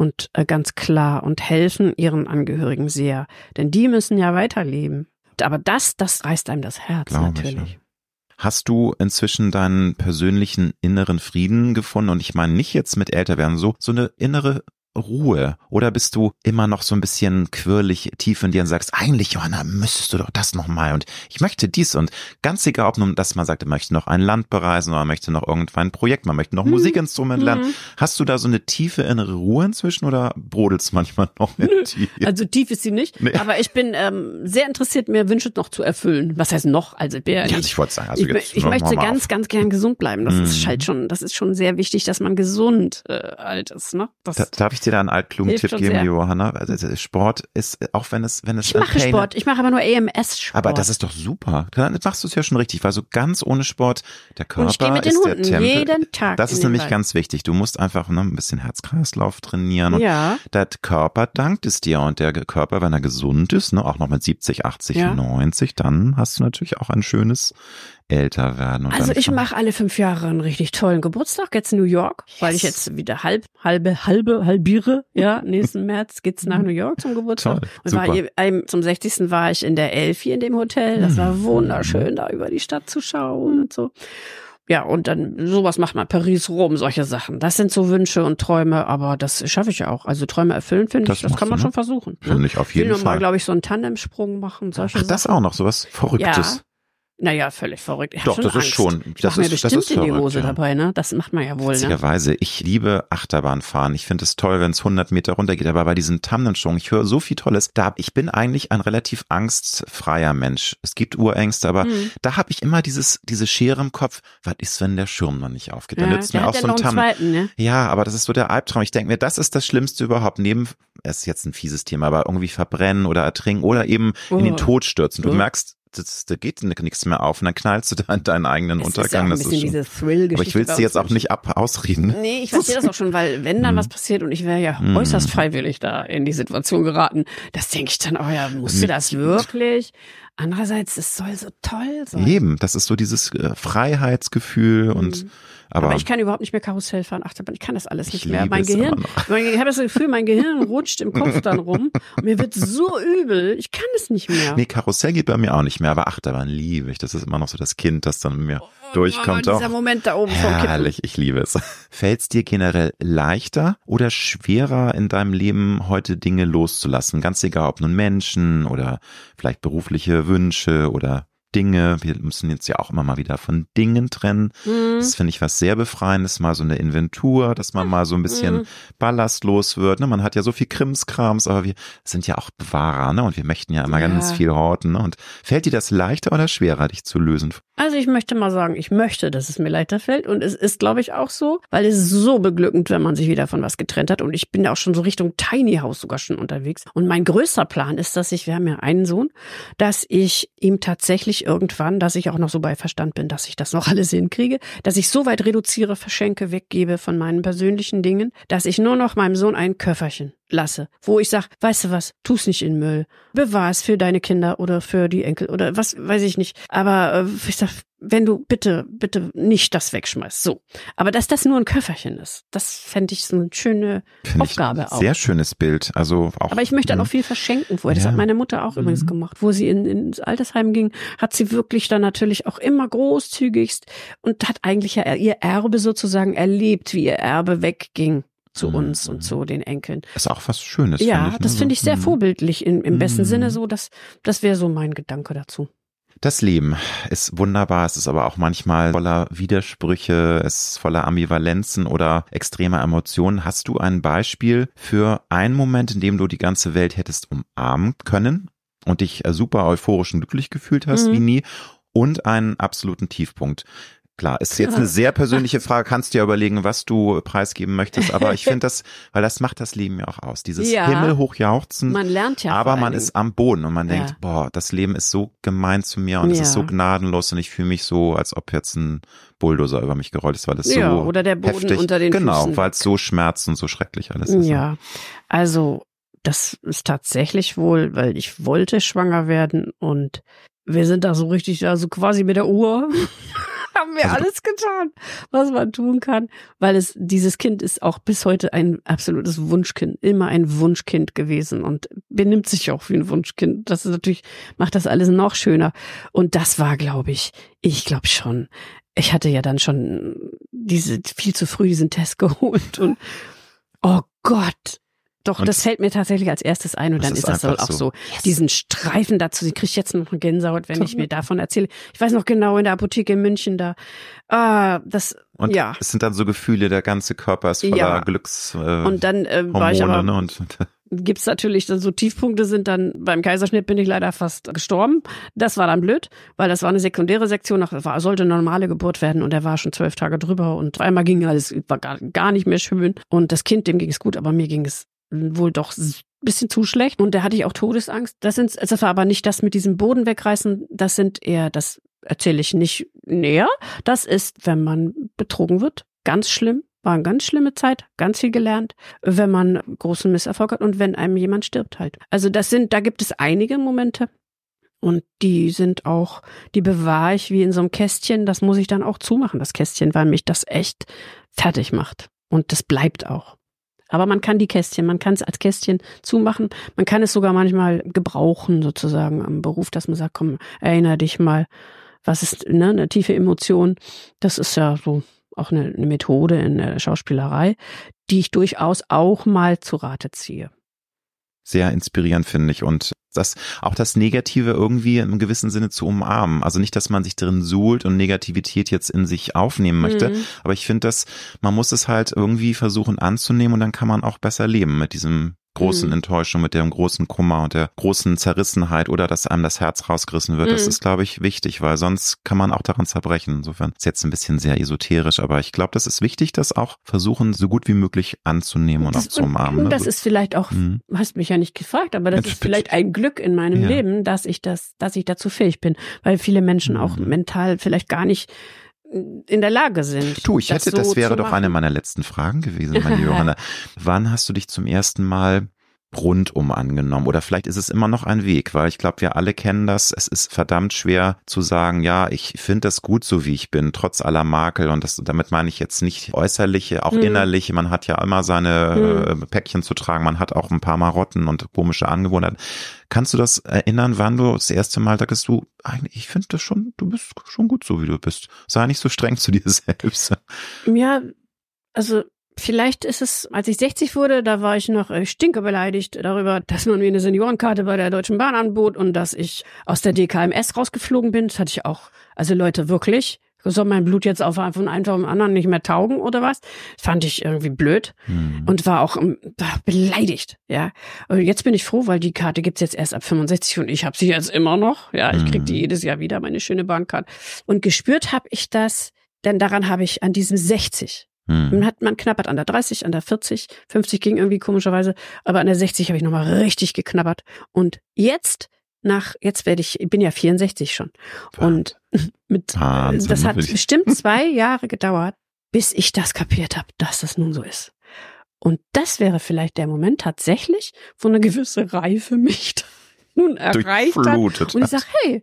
und äh, ganz klar und helfen ihren Angehörigen sehr, denn die müssen ja weiterleben. Aber das, das reißt einem das Herz Glaube natürlich. Ich, ja. Hast du inzwischen deinen persönlichen inneren Frieden gefunden? Und ich meine nicht jetzt mit Älterwerden, so, so eine innere Ruhe? Oder bist du immer noch so ein bisschen quirlig tief in dir und sagst, eigentlich, Johanna, müsstest du doch das nochmal und ich möchte dies und ganz egal, ob nun, dass man sagt, man möchte noch ein Land bereisen oder man möchte noch irgendwann ein Projekt, man möchte noch hm. Musikinstrument lernen. Hm. Hast du da so eine tiefe innere Ruhe inzwischen oder brodelst manchmal noch in dir? Also tief ist sie nicht, nee. aber ich bin ähm, sehr interessiert, mir Wünsche noch zu erfüllen. Was heißt noch? Also, ja, ich, ich wollte sagen, also ich, ich möchte ganz, auf. ganz gern gesund bleiben. Das hm. ist halt schon, das ist schon sehr wichtig, dass man gesund äh, alt ist. Ne? Das, da, darf ich dir da einen altklugen Tipp geben, sehr. Johanna? Also Sport ist, auch wenn es, wenn es. Ich mache Pain, Sport, ich mache aber nur EMS-Sport. Aber das ist doch super. Dann machst du es ja schon richtig, weil so ganz ohne Sport, der Körper ist Hunden der Tempel. jeden Tag. Das ist nämlich Wald. ganz wichtig. Du musst einfach ne, ein bisschen Herzkreislauf trainieren und ja. der Körper dankt es dir und der Körper, wenn er gesund ist, ne, auch noch mit 70, 80, ja. 90, dann hast du natürlich auch ein schönes älter werden. also ich mache alle fünf Jahre einen richtig tollen Geburtstag, jetzt New York, yes. weil ich jetzt wieder halb, halbe, halbe, halbiere. Ja, nächsten März geht's nach New York zum Geburtstag. Toll, und war, zum 60. war ich in der Elfi in dem Hotel. Das war hm. wunderschön, da über die Stadt zu schauen und so. Ja, und dann sowas macht man, Paris, Rom, solche Sachen. Das sind so Wünsche und Träume, aber das schaffe ich ja auch. Also Träume erfüllen, finde ich, das kann man du, ne? schon versuchen. Ne? Finde ich auf jeden ich will Fall. mal, glaube ich, so einen Tandemsprung machen, solche Ach, Sachen. das auch noch, sowas Verrücktes. Ja, naja, völlig verrückt. Doch, das Angst. ist schon. Ich das mir ist, bestimmt das ist verrückt, die Hose ja. dabei, ne? Das macht man ja wohl. Witzigerweise, ne? ich liebe Achterbahnfahren. Ich finde es toll, wenn es 100 Meter runtergeht. Aber bei diesen Tandemsprung, ich höre so viel Tolles. Da ich bin eigentlich ein relativ angstfreier Mensch. Es gibt Urängste, aber mhm. da habe ich immer dieses diese Schere im Kopf. Was ist, wenn der Schirm noch nicht aufgeht? Da ja, nützt mir auch so ein Tandem. Ne? Ja, aber das ist so der Albtraum. Ich denke mir, das ist das Schlimmste überhaupt. Neben, es ist jetzt ein fieses Thema, aber irgendwie verbrennen oder ertrinken oder eben oh. in den oh. Tod stürzen. Du oh. merkst, das, da geht nichts mehr auf und dann knallst du da in deinen eigenen es Untergang. Ist ja auch ein bisschen das ist schon, diese aber ich will es dir jetzt auch nicht ab ausreden. Nee, ich verstehe das auch schon, weil wenn dann hm. was passiert und ich wäre ja mm. äußerst freiwillig da in die Situation geraten, das denke ich dann, oh ja, musste das wirklich? Andererseits, es soll so toll sein. Eben, das ist so dieses äh, Freiheitsgefühl und mhm. Aber, aber, ich kann überhaupt nicht mehr Karussell fahren, Achterbahn, ich kann das alles nicht mehr. Mein Gehirn, mein, ich habe das Gefühl, mein Gehirn rutscht im Kopf dann rum und mir wird so übel, ich kann es nicht mehr. Nee, Karussell geht bei mir auch nicht mehr, aber Achterbahn liebe ich. Das ist immer noch so das Kind, das dann mir oh, durchkommt. Oh, dieser auch. Moment da oben vom Herrlich, ich liebe es. Fällt es dir generell leichter oder schwerer in deinem Leben heute Dinge loszulassen? Ganz egal, ob nun Menschen oder vielleicht berufliche Wünsche oder Dinge. Wir müssen jetzt ja auch immer mal wieder von Dingen trennen. Mhm. Das finde ich was sehr Befreiendes, mal so eine Inventur, dass man mal so ein bisschen mhm. ballastlos wird. Ne? Man hat ja so viel Krimskrams, aber wir sind ja auch Bewahrer ne? und wir möchten ja immer ja. ganz viel horten. Ne? Und fällt dir das leichter oder schwerer, dich zu lösen? Also ich möchte mal sagen, ich möchte, dass es mir leichter fällt und es ist, glaube ich, auch so, weil es ist so beglückend, wenn man sich wieder von was getrennt hat und ich bin ja auch schon so Richtung Tiny House sogar schon unterwegs. Und mein größter Plan ist, dass ich, wir haben ja einen Sohn, dass ich ihm tatsächlich irgendwann, dass ich auch noch so bei Verstand bin, dass ich das noch alles hinkriege, dass ich so weit reduziere, verschenke, weggebe von meinen persönlichen Dingen, dass ich nur noch meinem Sohn ein Köfferchen lasse, wo ich sage, weißt du was, tu's nicht in Müll, bewahr es für deine Kinder oder für die Enkel oder was weiß ich nicht. Aber äh, ich sag, wenn du bitte, bitte nicht das wegschmeißt. So. Aber dass das nur ein Köfferchen ist, das fände ich so eine schöne Find Aufgabe ich auch. Sehr schönes Bild. Also auch. Aber ich möchte dann mhm. auch viel verschenken vorher. Das Ja. hat meine Mutter auch übrigens Mhm. gemacht. Wo sie in, ins Altersheim ging, hat sie wirklich dann natürlich auch immer großzügigst und hat eigentlich ja ihr Erbe sozusagen erlebt, wie ihr Erbe wegging zu Mhm. uns und zu den Enkeln. Ist auch was Schönes. ja, find ich, ne? das finde ich sehr mhm. vorbildlich in, im besten Mhm. Sinne so. dass das wäre so mein Gedanke dazu. Das Leben ist wunderbar, es ist aber auch manchmal voller Widersprüche, es ist voller Ambivalenzen oder extremer Emotionen. Hast du ein Beispiel für einen Moment, in dem du die ganze Welt hättest umarmen können und dich super euphorisch und glücklich gefühlt hast Mhm. wie nie und einen absoluten Tiefpunkt? Klar, ist jetzt eine sehr persönliche Frage, kannst dir ja überlegen, was du preisgeben möchtest, aber ich finde das, weil das macht das Leben ja auch aus. Dieses Ja. Himmelhochjauchzen, Man lernt ja. aber man ist am Boden und man Ja. denkt, boah, das Leben ist so gemein zu mir und es ist so Ja. gnadenlos und ich fühle mich so, als ob jetzt ein Bulldozer über mich gerollt ist, weil es Ja, so oder der Boden heftig, unter den genau, weil es so schmerzt und so schrecklich alles ist. Ja, also das ist tatsächlich wohl, weil ich wollte schwanger werden und wir sind da so richtig, also quasi mit der Uhr haben wir Also alles getan, was man tun kann, weil es dieses Kind ist auch bis heute ein absolutes Wunschkind, immer ein Wunschkind gewesen und benimmt sich auch wie ein Wunschkind. Das ist natürlich macht das alles noch schöner und das war, glaube ich, ich glaube schon. Ich hatte ja dann schon diese viel zu früh diesen Test geholt und oh Gott. Doch, Und das fällt mir tatsächlich als erstes ein und das dann ist ist das auch so. so. Diesen Streifen dazu, sie kriegt jetzt noch eine Gänsehaut, wenn ich mir davon erzähle. Ich weiß noch genau in der Apotheke in München da. Ah, das Und ja. es sind dann so Gefühle, der ganze Körper ist voller Ja. Glücks. Äh, Und dann äh, war ich Hormone, aber ne? Und gibt's natürlich dann so Tiefpunkte sind dann beim Kaiserschnitt bin ich leider fast gestorben. Das war dann blöd, weil das war eine sekundäre Sektion, nach, war, sollte eine normale Geburt werden und er war schon zwölf Tage drüber und einmal ging alles, war gar, gar nicht mehr schön. Und das Kind, dem ging es gut, aber mir ging es wohl doch bisschen zu schlecht und da hatte ich auch Todesangst. Das sind, das war aber nicht das mit diesem Boden wegreißen, das sind eher, das erzähle ich nicht näher. Das ist, wenn man betrogen wird, ganz schlimm. War eine ganz schlimme Zeit, ganz viel gelernt, wenn man großen Misserfolg hat und wenn einem jemand stirbt halt. Also das sind, da gibt es einige Momente und die sind auch, die bewahre ich wie in so einem Kästchen. Das muss ich dann auch zumachen, das Kästchen, weil mich das echt fertig macht. Und das bleibt auch. Aber man kann die Kästchen, man kann es als Kästchen zumachen. Man kann es sogar manchmal gebrauchen, sozusagen am Beruf, dass man sagt, komm, erinnere dich mal, was ist ne, eine tiefe Emotion. Das ist ja so auch eine, eine Methode in der Schauspielerei, die ich durchaus auch mal zu Rate ziehe. Sehr inspirierend, finde ich. Und das, auch das Negative irgendwie im gewissen Sinne zu umarmen. Also nicht, dass man sich drin suhlt und Negativität jetzt in sich aufnehmen möchte. Mhm. Aber ich finde, dass man muss es halt irgendwie versuchen anzunehmen und dann kann man auch besser leben mit diesem großen Mhm. Enttäuschung, mit dem großen Kummer und der großen Zerrissenheit oder dass einem das Herz rausgerissen wird. Das Mhm. ist, glaube ich, wichtig, weil sonst kann man auch daran zerbrechen. Insofern ist jetzt ein bisschen sehr esoterisch, aber ich glaube, das ist wichtig, das auch versuchen, so gut wie möglich anzunehmen und Das, auch zu umarmen. und das ne? ist vielleicht auch, Mhm. hast mich ja nicht gefragt, aber das Ja, ist vielleicht ein Glück in meinem Ja. Leben, dass ich das, dass ich dazu fähig bin, weil viele Menschen auch Mhm. mental vielleicht gar nicht in der Lage sind. Du, ich hätte, das so wäre zu doch eine meiner letzten Fragen gewesen, meine Johanna. Wann hast du dich zum ersten Mal rundum angenommen? Oder vielleicht ist es immer noch ein Weg, weil ich glaube, wir alle kennen das. Es ist verdammt schwer zu sagen, ja, ich finde das gut so, wie ich bin, trotz aller Makel. Und das, damit meine ich jetzt nicht äußerliche, auch Hm. innerliche. Man hat ja immer seine Hm. Päckchen zu tragen. Man hat auch ein paar Marotten und komische Angewohnheiten. Kannst du das erinnern, wann du das erste Mal dachtest, du, eigentlich, ich finde das schon, du bist schon gut so, wie du bist. Sei nicht so streng zu dir selbst. Ja, also vielleicht ist es, als ich 60 wurde, da war ich noch äh, stinke beleidigt darüber, dass man mir eine Seniorenkarte bei der Deutschen Bahn anbot und dass ich aus der DKMS rausgeflogen bin. Das hatte ich auch. Also Leute, wirklich. Soll mein Blut jetzt auf von einem auf den anderen nicht mehr taugen oder was? Fand ich irgendwie blöd Hm. und war auch ähm, da beleidigt, ja. Und jetzt bin ich froh, weil die Karte gibt's jetzt erst ab 65 und ich habe sie jetzt immer noch. Ja, ich krieg die Mhm. jedes Jahr wieder, meine schöne Bahnkarte. Und gespürt habe ich das, denn daran habe ich an diesem 60 Hm. man hat, man knabbert an der 30, an der 40, 50 ging irgendwie komischerweise, aber an der 60 habe ich nochmal richtig geknabbert. Und jetzt, nach, jetzt werde ich, ich bin ja 64 schon. Und mit, Wahnsinn, das hat wirklich. bestimmt zwei Jahre gedauert, bis ich das kapiert habe, dass das nun so ist. Und das wäre vielleicht der Moment tatsächlich, wo eine gewisse Reife mich nun erreicht hat. Und ich sage, hey,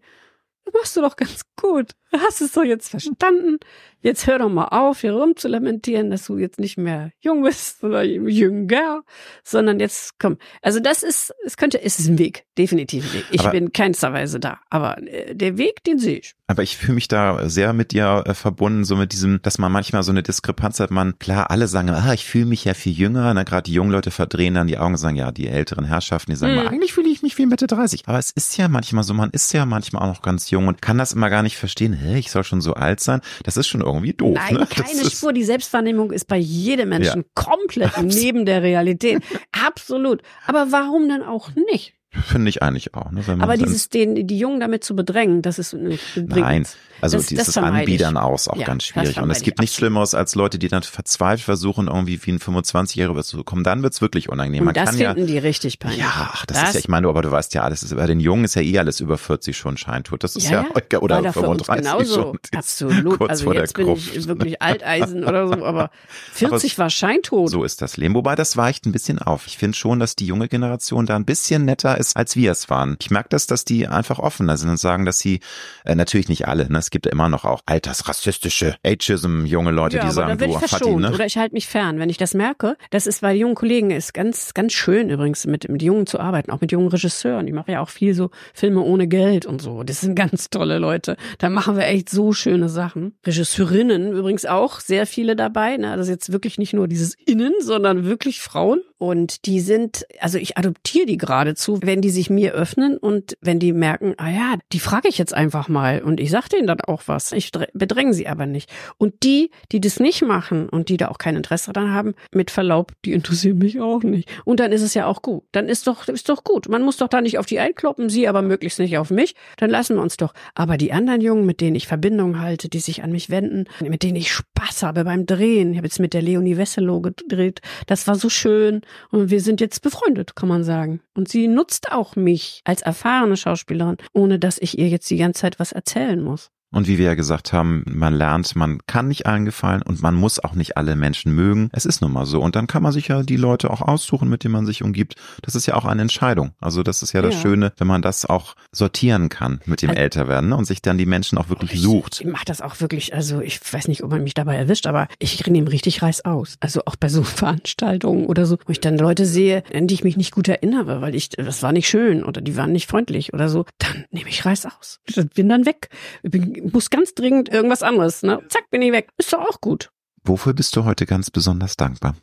machst du doch ganz gut. Hast es doch jetzt verstanden. Jetzt hör doch mal auf, hier rumzulamentieren, dass du jetzt nicht mehr jung bist oder jünger, sondern jetzt komm. Also das ist, es könnte, es ist ein Weg, definitiv ein Weg. Ich aber, bin keinsterweise da, aber äh, der Weg, den sehe ich. Aber ich fühle mich da sehr mit dir äh, verbunden, so mit diesem, dass man manchmal so eine Diskrepanz hat. Man, klar, alle sagen, ah, ich fühle mich ja viel jünger. Ne? Gerade die jungen Leute verdrehen dann die Augen und sagen, ja, die älteren Herrschaften, die sagen, hm. eigentlich fühle ich mich wie Mitte 30. Aber es ist ja manchmal so, man ist ja manchmal auch noch ganz jung und kann das immer gar nicht verstehen. Hä, ich soll schon so alt sein. Das ist schon irgendwie doof. Nein, ne? keine Spur. Die Selbstwahrnehmung ist bei jedem Menschen ja. komplett neben der Realität. Absolut. Aber warum denn auch nicht? Finde ich eigentlich auch. Ne? Aber dieses, den, die Jungen damit zu bedrängen, das ist nicht Nein, also das, dieses das Anbiedern aus auch ja, ganz schwierig. Und es gibt nichts Schlimmeres als Leute, die dann verzweifelt versuchen, irgendwie wie ein 25-Jähriger zu kommen. Dann wird's wirklich unangenehm. Man Und das finden ja, die richtig peinlich. Ja, ach, das, das, ist ja, ich meine, aber du weißt ja alles, ist, bei den Jungen ist ja eh alles über 40 schon Scheintod. Das ist ja, ja oder 35 genauso. schon. Absolut. Kurz also vor jetzt der bin Gruft. ich wirklich Alteisen oder so, aber 40 aber war Scheintod. So ist das Leben. Wobei das weicht ein bisschen auf. Ich finde schon, dass die junge Generation da ein bisschen netter ist, als wir es waren. Ich merke das, dass die einfach offener sind und sagen, dass sie, äh, natürlich nicht alle, ne? es gibt immer noch auch altersrassistische Ageism junge Leute, ja, die sagen, du, Fatih, ne? Oder ich halte mich fern, wenn ich das merke. Das ist bei jungen Kollegen ist ganz, ganz schön übrigens mit, mit Jungen zu arbeiten, auch mit jungen Regisseuren. Ich mache ja auch viel so Filme ohne Geld und so. Das sind ganz tolle Leute. Da machen wir echt so schöne Sachen. Regisseurinnen übrigens auch, sehr viele dabei. Ne? Das ist jetzt wirklich nicht nur dieses Innen, sondern wirklich Frauen. Und die sind, also ich adoptiere die geradezu, wenn die sich mir öffnen und wenn die merken, ah ja, die frage ich jetzt einfach mal und ich sage denen dann auch was. Ich bedränge sie aber nicht. Und die, die das nicht machen und die da auch kein Interesse dran haben, mit Verlaub, die interessieren mich auch nicht. Und dann ist es ja auch gut. Dann ist doch, ist doch gut. Man muss doch da nicht auf die einkloppen, sie aber möglichst nicht auf mich. Dann lassen wir uns doch. Aber die anderen Jungen, mit denen ich Verbindung halte, die sich an mich wenden, mit denen ich Spaß habe beim Drehen. Ich habe jetzt mit der Leonie Wesselow gedreht. Das war so schön. Und wir sind jetzt befreundet, kann man sagen. Und sie nutzt auch mich als erfahrene Schauspielerin, ohne dass ich ihr jetzt die ganze Zeit was erzählen muss. Und wie wir ja gesagt haben, man lernt, man kann nicht allen gefallen und man muss auch nicht alle Menschen mögen. Es ist nun mal so. Und dann kann man sich ja die Leute auch aussuchen, mit denen man sich umgibt. Das ist ja auch eine Entscheidung. Also das ist ja das ja. Schöne, wenn man das auch sortieren kann mit dem also, Älterwerden ne? und sich dann die Menschen auch wirklich ich, sucht. Ich mache das auch wirklich, also ich weiß nicht, ob man mich dabei erwischt, aber ich nehme richtig Reiß aus. Also auch bei so Veranstaltungen oder so, wo ich dann Leute sehe, an die ich mich nicht gut erinnere, weil ich, das war nicht schön oder die waren nicht freundlich oder so, dann nehme ich Reiß aus. Ich bin dann weg. Ich bin muss ganz dringend irgendwas anderes, ne? Zack, bin ich weg. Ist doch auch gut. Wofür bist du heute ganz besonders dankbar?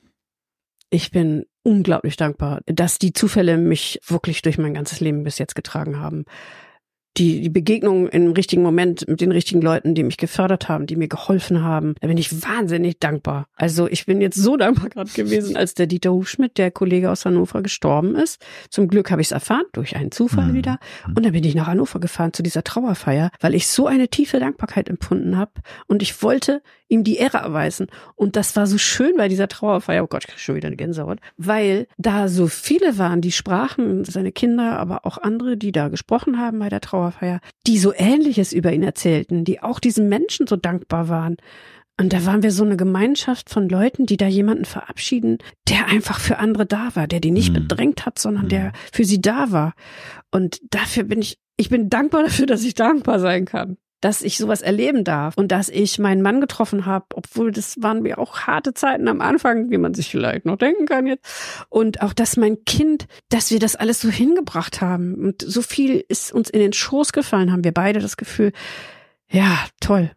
Ich bin unglaublich dankbar, dass die Zufälle mich wirklich durch mein ganzes Leben bis jetzt getragen haben die, die Begegnung im richtigen Moment mit den richtigen Leuten, die mich gefördert haben, die mir geholfen haben, da bin ich wahnsinnig dankbar. Also ich bin jetzt so dankbar gerade gewesen, als der Dieter Hufschmidt, der Kollege aus Hannover, gestorben ist. Zum Glück habe ich es erfahren, durch einen Zufall mhm. wieder. Und dann bin ich nach Hannover gefahren zu dieser Trauerfeier, weil ich so eine tiefe Dankbarkeit empfunden habe. Und ich wollte ihm die Ehre erweisen. Und das war so schön bei dieser Trauerfeier. Oh Gott, ich kriege schon wieder eine Gänsehaut. Weil da so viele waren, die sprachen, seine Kinder, aber auch andere, die da gesprochen haben bei der Trauerfeier, die so Ähnliches über ihn erzählten, die auch diesen Menschen so dankbar waren. Und da waren wir so eine Gemeinschaft von Leuten, die da jemanden verabschieden, der einfach für andere da war, der die nicht mhm. bedrängt hat, sondern der mhm. für sie da war. Und dafür bin ich, ich bin dankbar dafür, dass ich dankbar sein kann dass ich sowas erleben darf und dass ich meinen Mann getroffen habe, obwohl das waren mir auch harte Zeiten am Anfang, wie man sich vielleicht noch denken kann jetzt. Und auch, dass mein Kind, dass wir das alles so hingebracht haben und so viel ist uns in den Schoß gefallen, haben wir beide das Gefühl, ja, toll.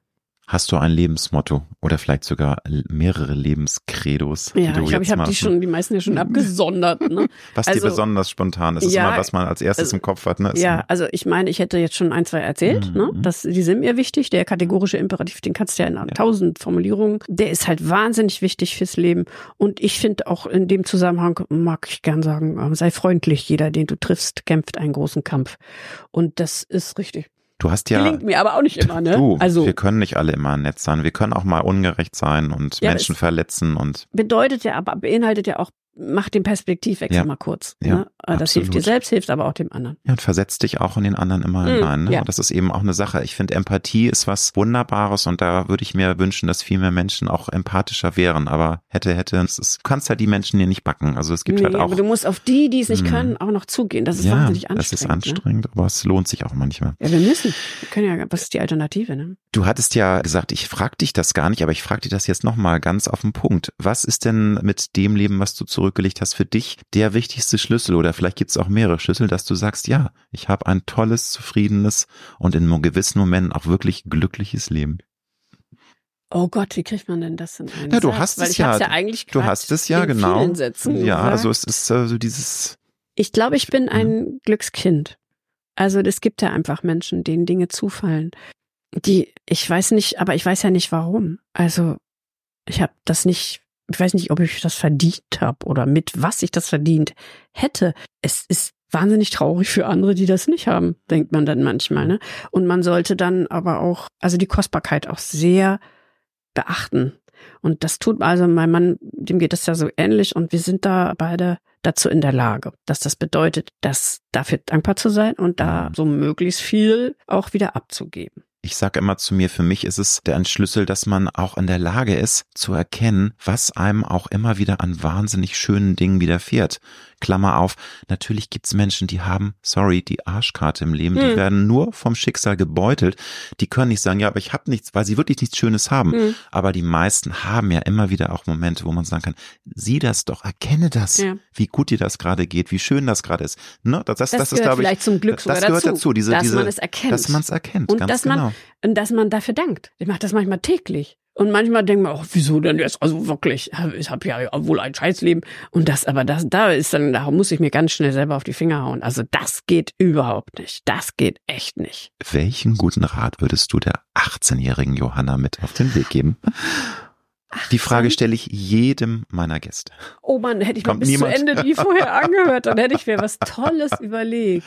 Hast du ein Lebensmotto oder vielleicht sogar mehrere Lebenscredos? Ja, ich glaube, ich habe die schon, die meisten ja schon abgesondert. Ne? was also, dir besonders spontan ist, ist ja, immer, was man als erstes also, im Kopf hat. Ne? ja, also ich meine, ich hätte jetzt schon ein, zwei erzählt. Ne? Mhm. Ne? Das, die sind mir wichtig. Der kategorische Imperativ, den kannst du ja in ja. tausend Formulierungen. Der ist halt wahnsinnig wichtig fürs Leben. Und ich finde auch in dem Zusammenhang, mag ich gern sagen, ähm, sei freundlich. Jeder, den du triffst, kämpft einen großen Kampf. Und das ist richtig. Du hast ja. Gelingt mir aber auch nicht immer, ne? Du, also, wir können nicht alle immer nett sein. Wir können auch mal ungerecht sein und ja, Menschen verletzen und. Bedeutet ja, aber beinhaltet ja auch macht den Perspektivwechsel Ja. mal kurz. Ja, ne? Das hilft dir selbst, hilft aber auch dem anderen. Ja, und versetzt dich auch in den anderen immer Mm, hinein. Ne? ja. Das ist eben auch eine Sache. Ich finde, Empathie ist was Wunderbares und da würde ich mir wünschen, dass viel mehr Menschen auch empathischer wären. Aber hätte, hätte, es ist, du kannst halt die Menschen hier nicht backen. Also es gibt nee, halt auch. aber du musst auf die, die es nicht Hm. können, auch noch zugehen. Das ist ja, wahnsinnig das anstrengend. ist Ne? anstrengend, aber es lohnt sich auch manchmal. Ja, wir müssen. Wir können ja, was ist die Alternative, ne? Du hattest ja gesagt, ich frag dich das gar nicht, aber ich frag dich das jetzt nochmal ganz auf den Punkt. Was ist denn mit dem Leben, was du zurückgelegt hast, für dich der wichtigste Schlüssel oder vielleicht gibt es auch mehrere Schlüssel, dass du sagst, ja, ich habe ein tolles, zufriedenes und in gewissen Momenten auch wirklich glückliches Leben. Oh Gott, wie kriegt man denn das in einen Ja, du Satz? hast Weil es ja. ja eigentlich Du hast es ja, genau. Sätzen Ja, gesagt. also es ist äh, so dieses, Ich glaube, ich bin ein Glückskind. Also es gibt ja einfach Menschen, denen Dinge zufallen. Die, ich weiß nicht, aber ich weiß ja nicht warum. Also ich habe das nicht, ich weiß nicht, ob ich das verdient habe oder mit was ich das verdient hätte. Es ist wahnsinnig traurig für andere, die das nicht haben, denkt man dann manchmal. Ne? Und man sollte dann aber auch, also die Kostbarkeit auch sehr beachten. Und das tut also mein Mann, dem geht das ja so ähnlich und wir sind da beide dazu in der Lage, dass das bedeutet, dass dafür dankbar zu sein und da Mhm. so möglichst viel auch wieder abzugeben. Ich sage immer zu mir, für mich ist es der Schlüssel, dass man auch in der Lage ist zu erkennen, was einem auch immer wieder an wahnsinnig schönen Dingen widerfährt. Klammer auf, natürlich gibt's Menschen, die haben, sorry, die Arschkarte im Leben, die Hm. werden nur vom Schicksal gebeutelt. Die können nicht sagen, ja, aber ich habe nichts, weil sie wirklich nichts Schönes haben. Hm. Aber die meisten haben ja immer wieder auch Momente, wo man sagen kann, sieh das doch, erkenne das, Ja. wie gut dir das gerade geht, wie schön das gerade ist. Ne? Das, das, Das, das ist, gehört glaube ich, vielleicht zum Glück das gehört dazu, dazu, diese, dass diese, man es erkennt. dass man es erkennt, Und ganz dass man- genau. und dass man dafür dankt. Ich mache das manchmal täglich. Und manchmal denkt man, oh, wieso denn jetzt? Also wirklich, ich habe ja wohl ein Scheißleben. Und das, aber das, da ist dann, da muss ich mir ganz schnell selber auf die Finger hauen. Also das geht überhaupt nicht. Das geht echt nicht. Welchen guten Rat würdest du der 18-jährigen Johanna mit auf den Weg geben? Die Frage stelle ich jedem meiner Gäste. Oh Mann, hätte ich mal Kommt bis niemand. zu Ende die vorher angehört, dann hätte ich mir was Tolles überlegt.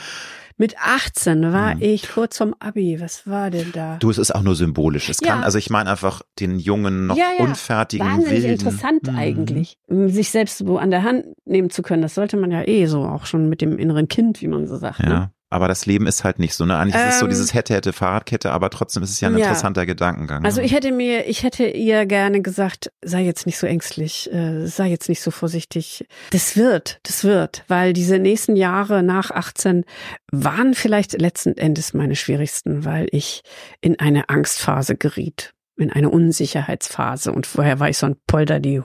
Mit 18 war Hm. ich kurz vom Abi. Was war denn da? Du, es ist auch nur symbolisch. Es kann, Ja. also ich meine einfach den jungen, noch Ja, ja. unfertigen, Wahnsinnig wilden. interessant Mhm. eigentlich, sich selbst so an der Hand nehmen zu können. Das sollte man ja eh so auch schon mit dem inneren Kind, wie man so sagt. Ne? Aber das Leben ist halt nicht so, ne? Eigentlich ist es so Ähm, dieses hätte, hätte, Fahrradkette, aber trotzdem ist es ja ein Ja. interessanter Gedankengang. Also ne? ich hätte mir, ich hätte ihr gerne gesagt, sei jetzt nicht so ängstlich, äh, sei jetzt nicht so vorsichtig. Das wird, das wird, weil diese nächsten Jahre nach 18 waren vielleicht letzten Endes meine schwierigsten, weil ich in eine Angstphase geriet, in eine Unsicherheitsphase und vorher war ich so ein Polter, die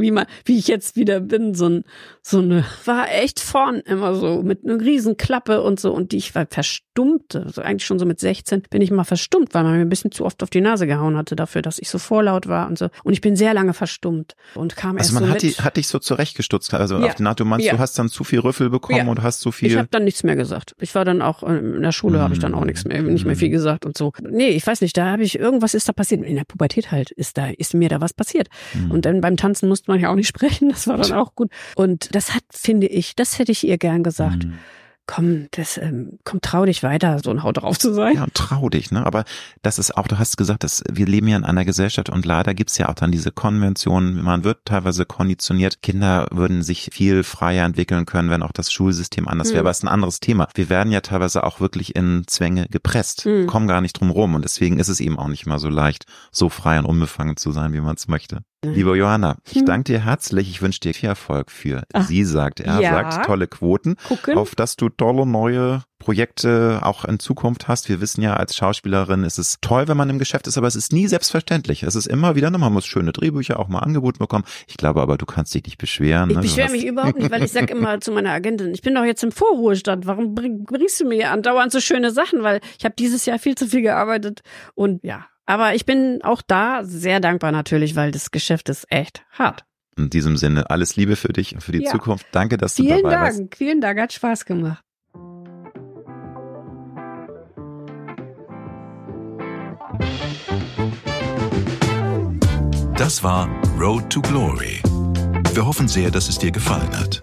wie man, wie ich jetzt wieder bin, so ein, so eine, war echt vorn immer so mit einer riesen Klappe und so und die ich war verstummte, so eigentlich schon so mit 16 bin ich mal verstummt, weil man mir ein bisschen zu oft auf die Nase gehauen hatte dafür, dass ich so vorlaut war und so und ich bin sehr lange verstummt und kam Also erst man so hat, mit, die, hat dich so zurechtgestutzt. Also Ja. auf die Naht, du meinst, Ja. du hast dann zu viel Rüffel bekommen Ja. und hast zu ich viel. habe dann nichts mehr gesagt. Ich war dann auch äh, in der Schule habe ich dann auch nichts mehr, nicht mehr viel gesagt und so. Nee, ich weiß nicht, da habe ich irgendwas ist da passiert. In der Pubertät halt ist da ist mir da was passiert. Mhm. Und dann beim Tanzen musste man ja auch nicht sprechen, das war dann auch gut. Und das hat, finde ich, das hätte ich ihr gern gesagt. Mhm. Komm, das, ähm, komm, trau dich weiter, so ein Haut drauf zu sein. Ja, und trau dich, ne? Aber das ist auch, du hast gesagt, dass wir leben ja in einer Gesellschaft und leider gibt's ja auch dann diese Konventionen, man wird teilweise konditioniert, Kinder würden sich viel freier entwickeln können, wenn auch das Schulsystem anders wäre. Hm. Aber es ist ein anderes Thema. Wir werden ja teilweise auch wirklich in Zwänge gepresst, Hm. kommen gar nicht drum rum und deswegen ist es eben auch nicht mal so leicht, so frei und unbefangen zu sein, wie man es möchte. Liebe Johanna, ich Hm. danke dir herzlich. Ich wünsche dir viel Erfolg für Ach, Sie sagt, er ja. sagt, tolle Quoten Gucken. auf dass du tolle neue Projekte auch in Zukunft hast. Wir wissen ja, als Schauspielerin ist es toll, wenn man im Geschäft ist, aber es ist nie selbstverständlich. Es ist immer wieder, ne, man muss schöne Drehbücher auch mal angeboten bekommen. Ich glaube aber, du kannst dich nicht beschweren. Ich ne? Du beschwere mich überhaupt nicht, weil ich sag immer zu meiner Agentin, ich bin doch jetzt im Vorruhestand, warum bring, bringst du mir andauernd so schöne Sachen? Weil ich habe dieses Jahr viel zu viel gearbeitet und ja. Aber ich bin auch da sehr dankbar natürlich, weil das Geschäft ist echt hart. In diesem Sinne, alles Liebe für dich und für die Ja. Zukunft. Danke, dass du Vielen dabei warst. Dank, vielen Dank, hat Spaß gemacht. Das war Road to Glory. Wir hoffen sehr, dass es dir gefallen hat.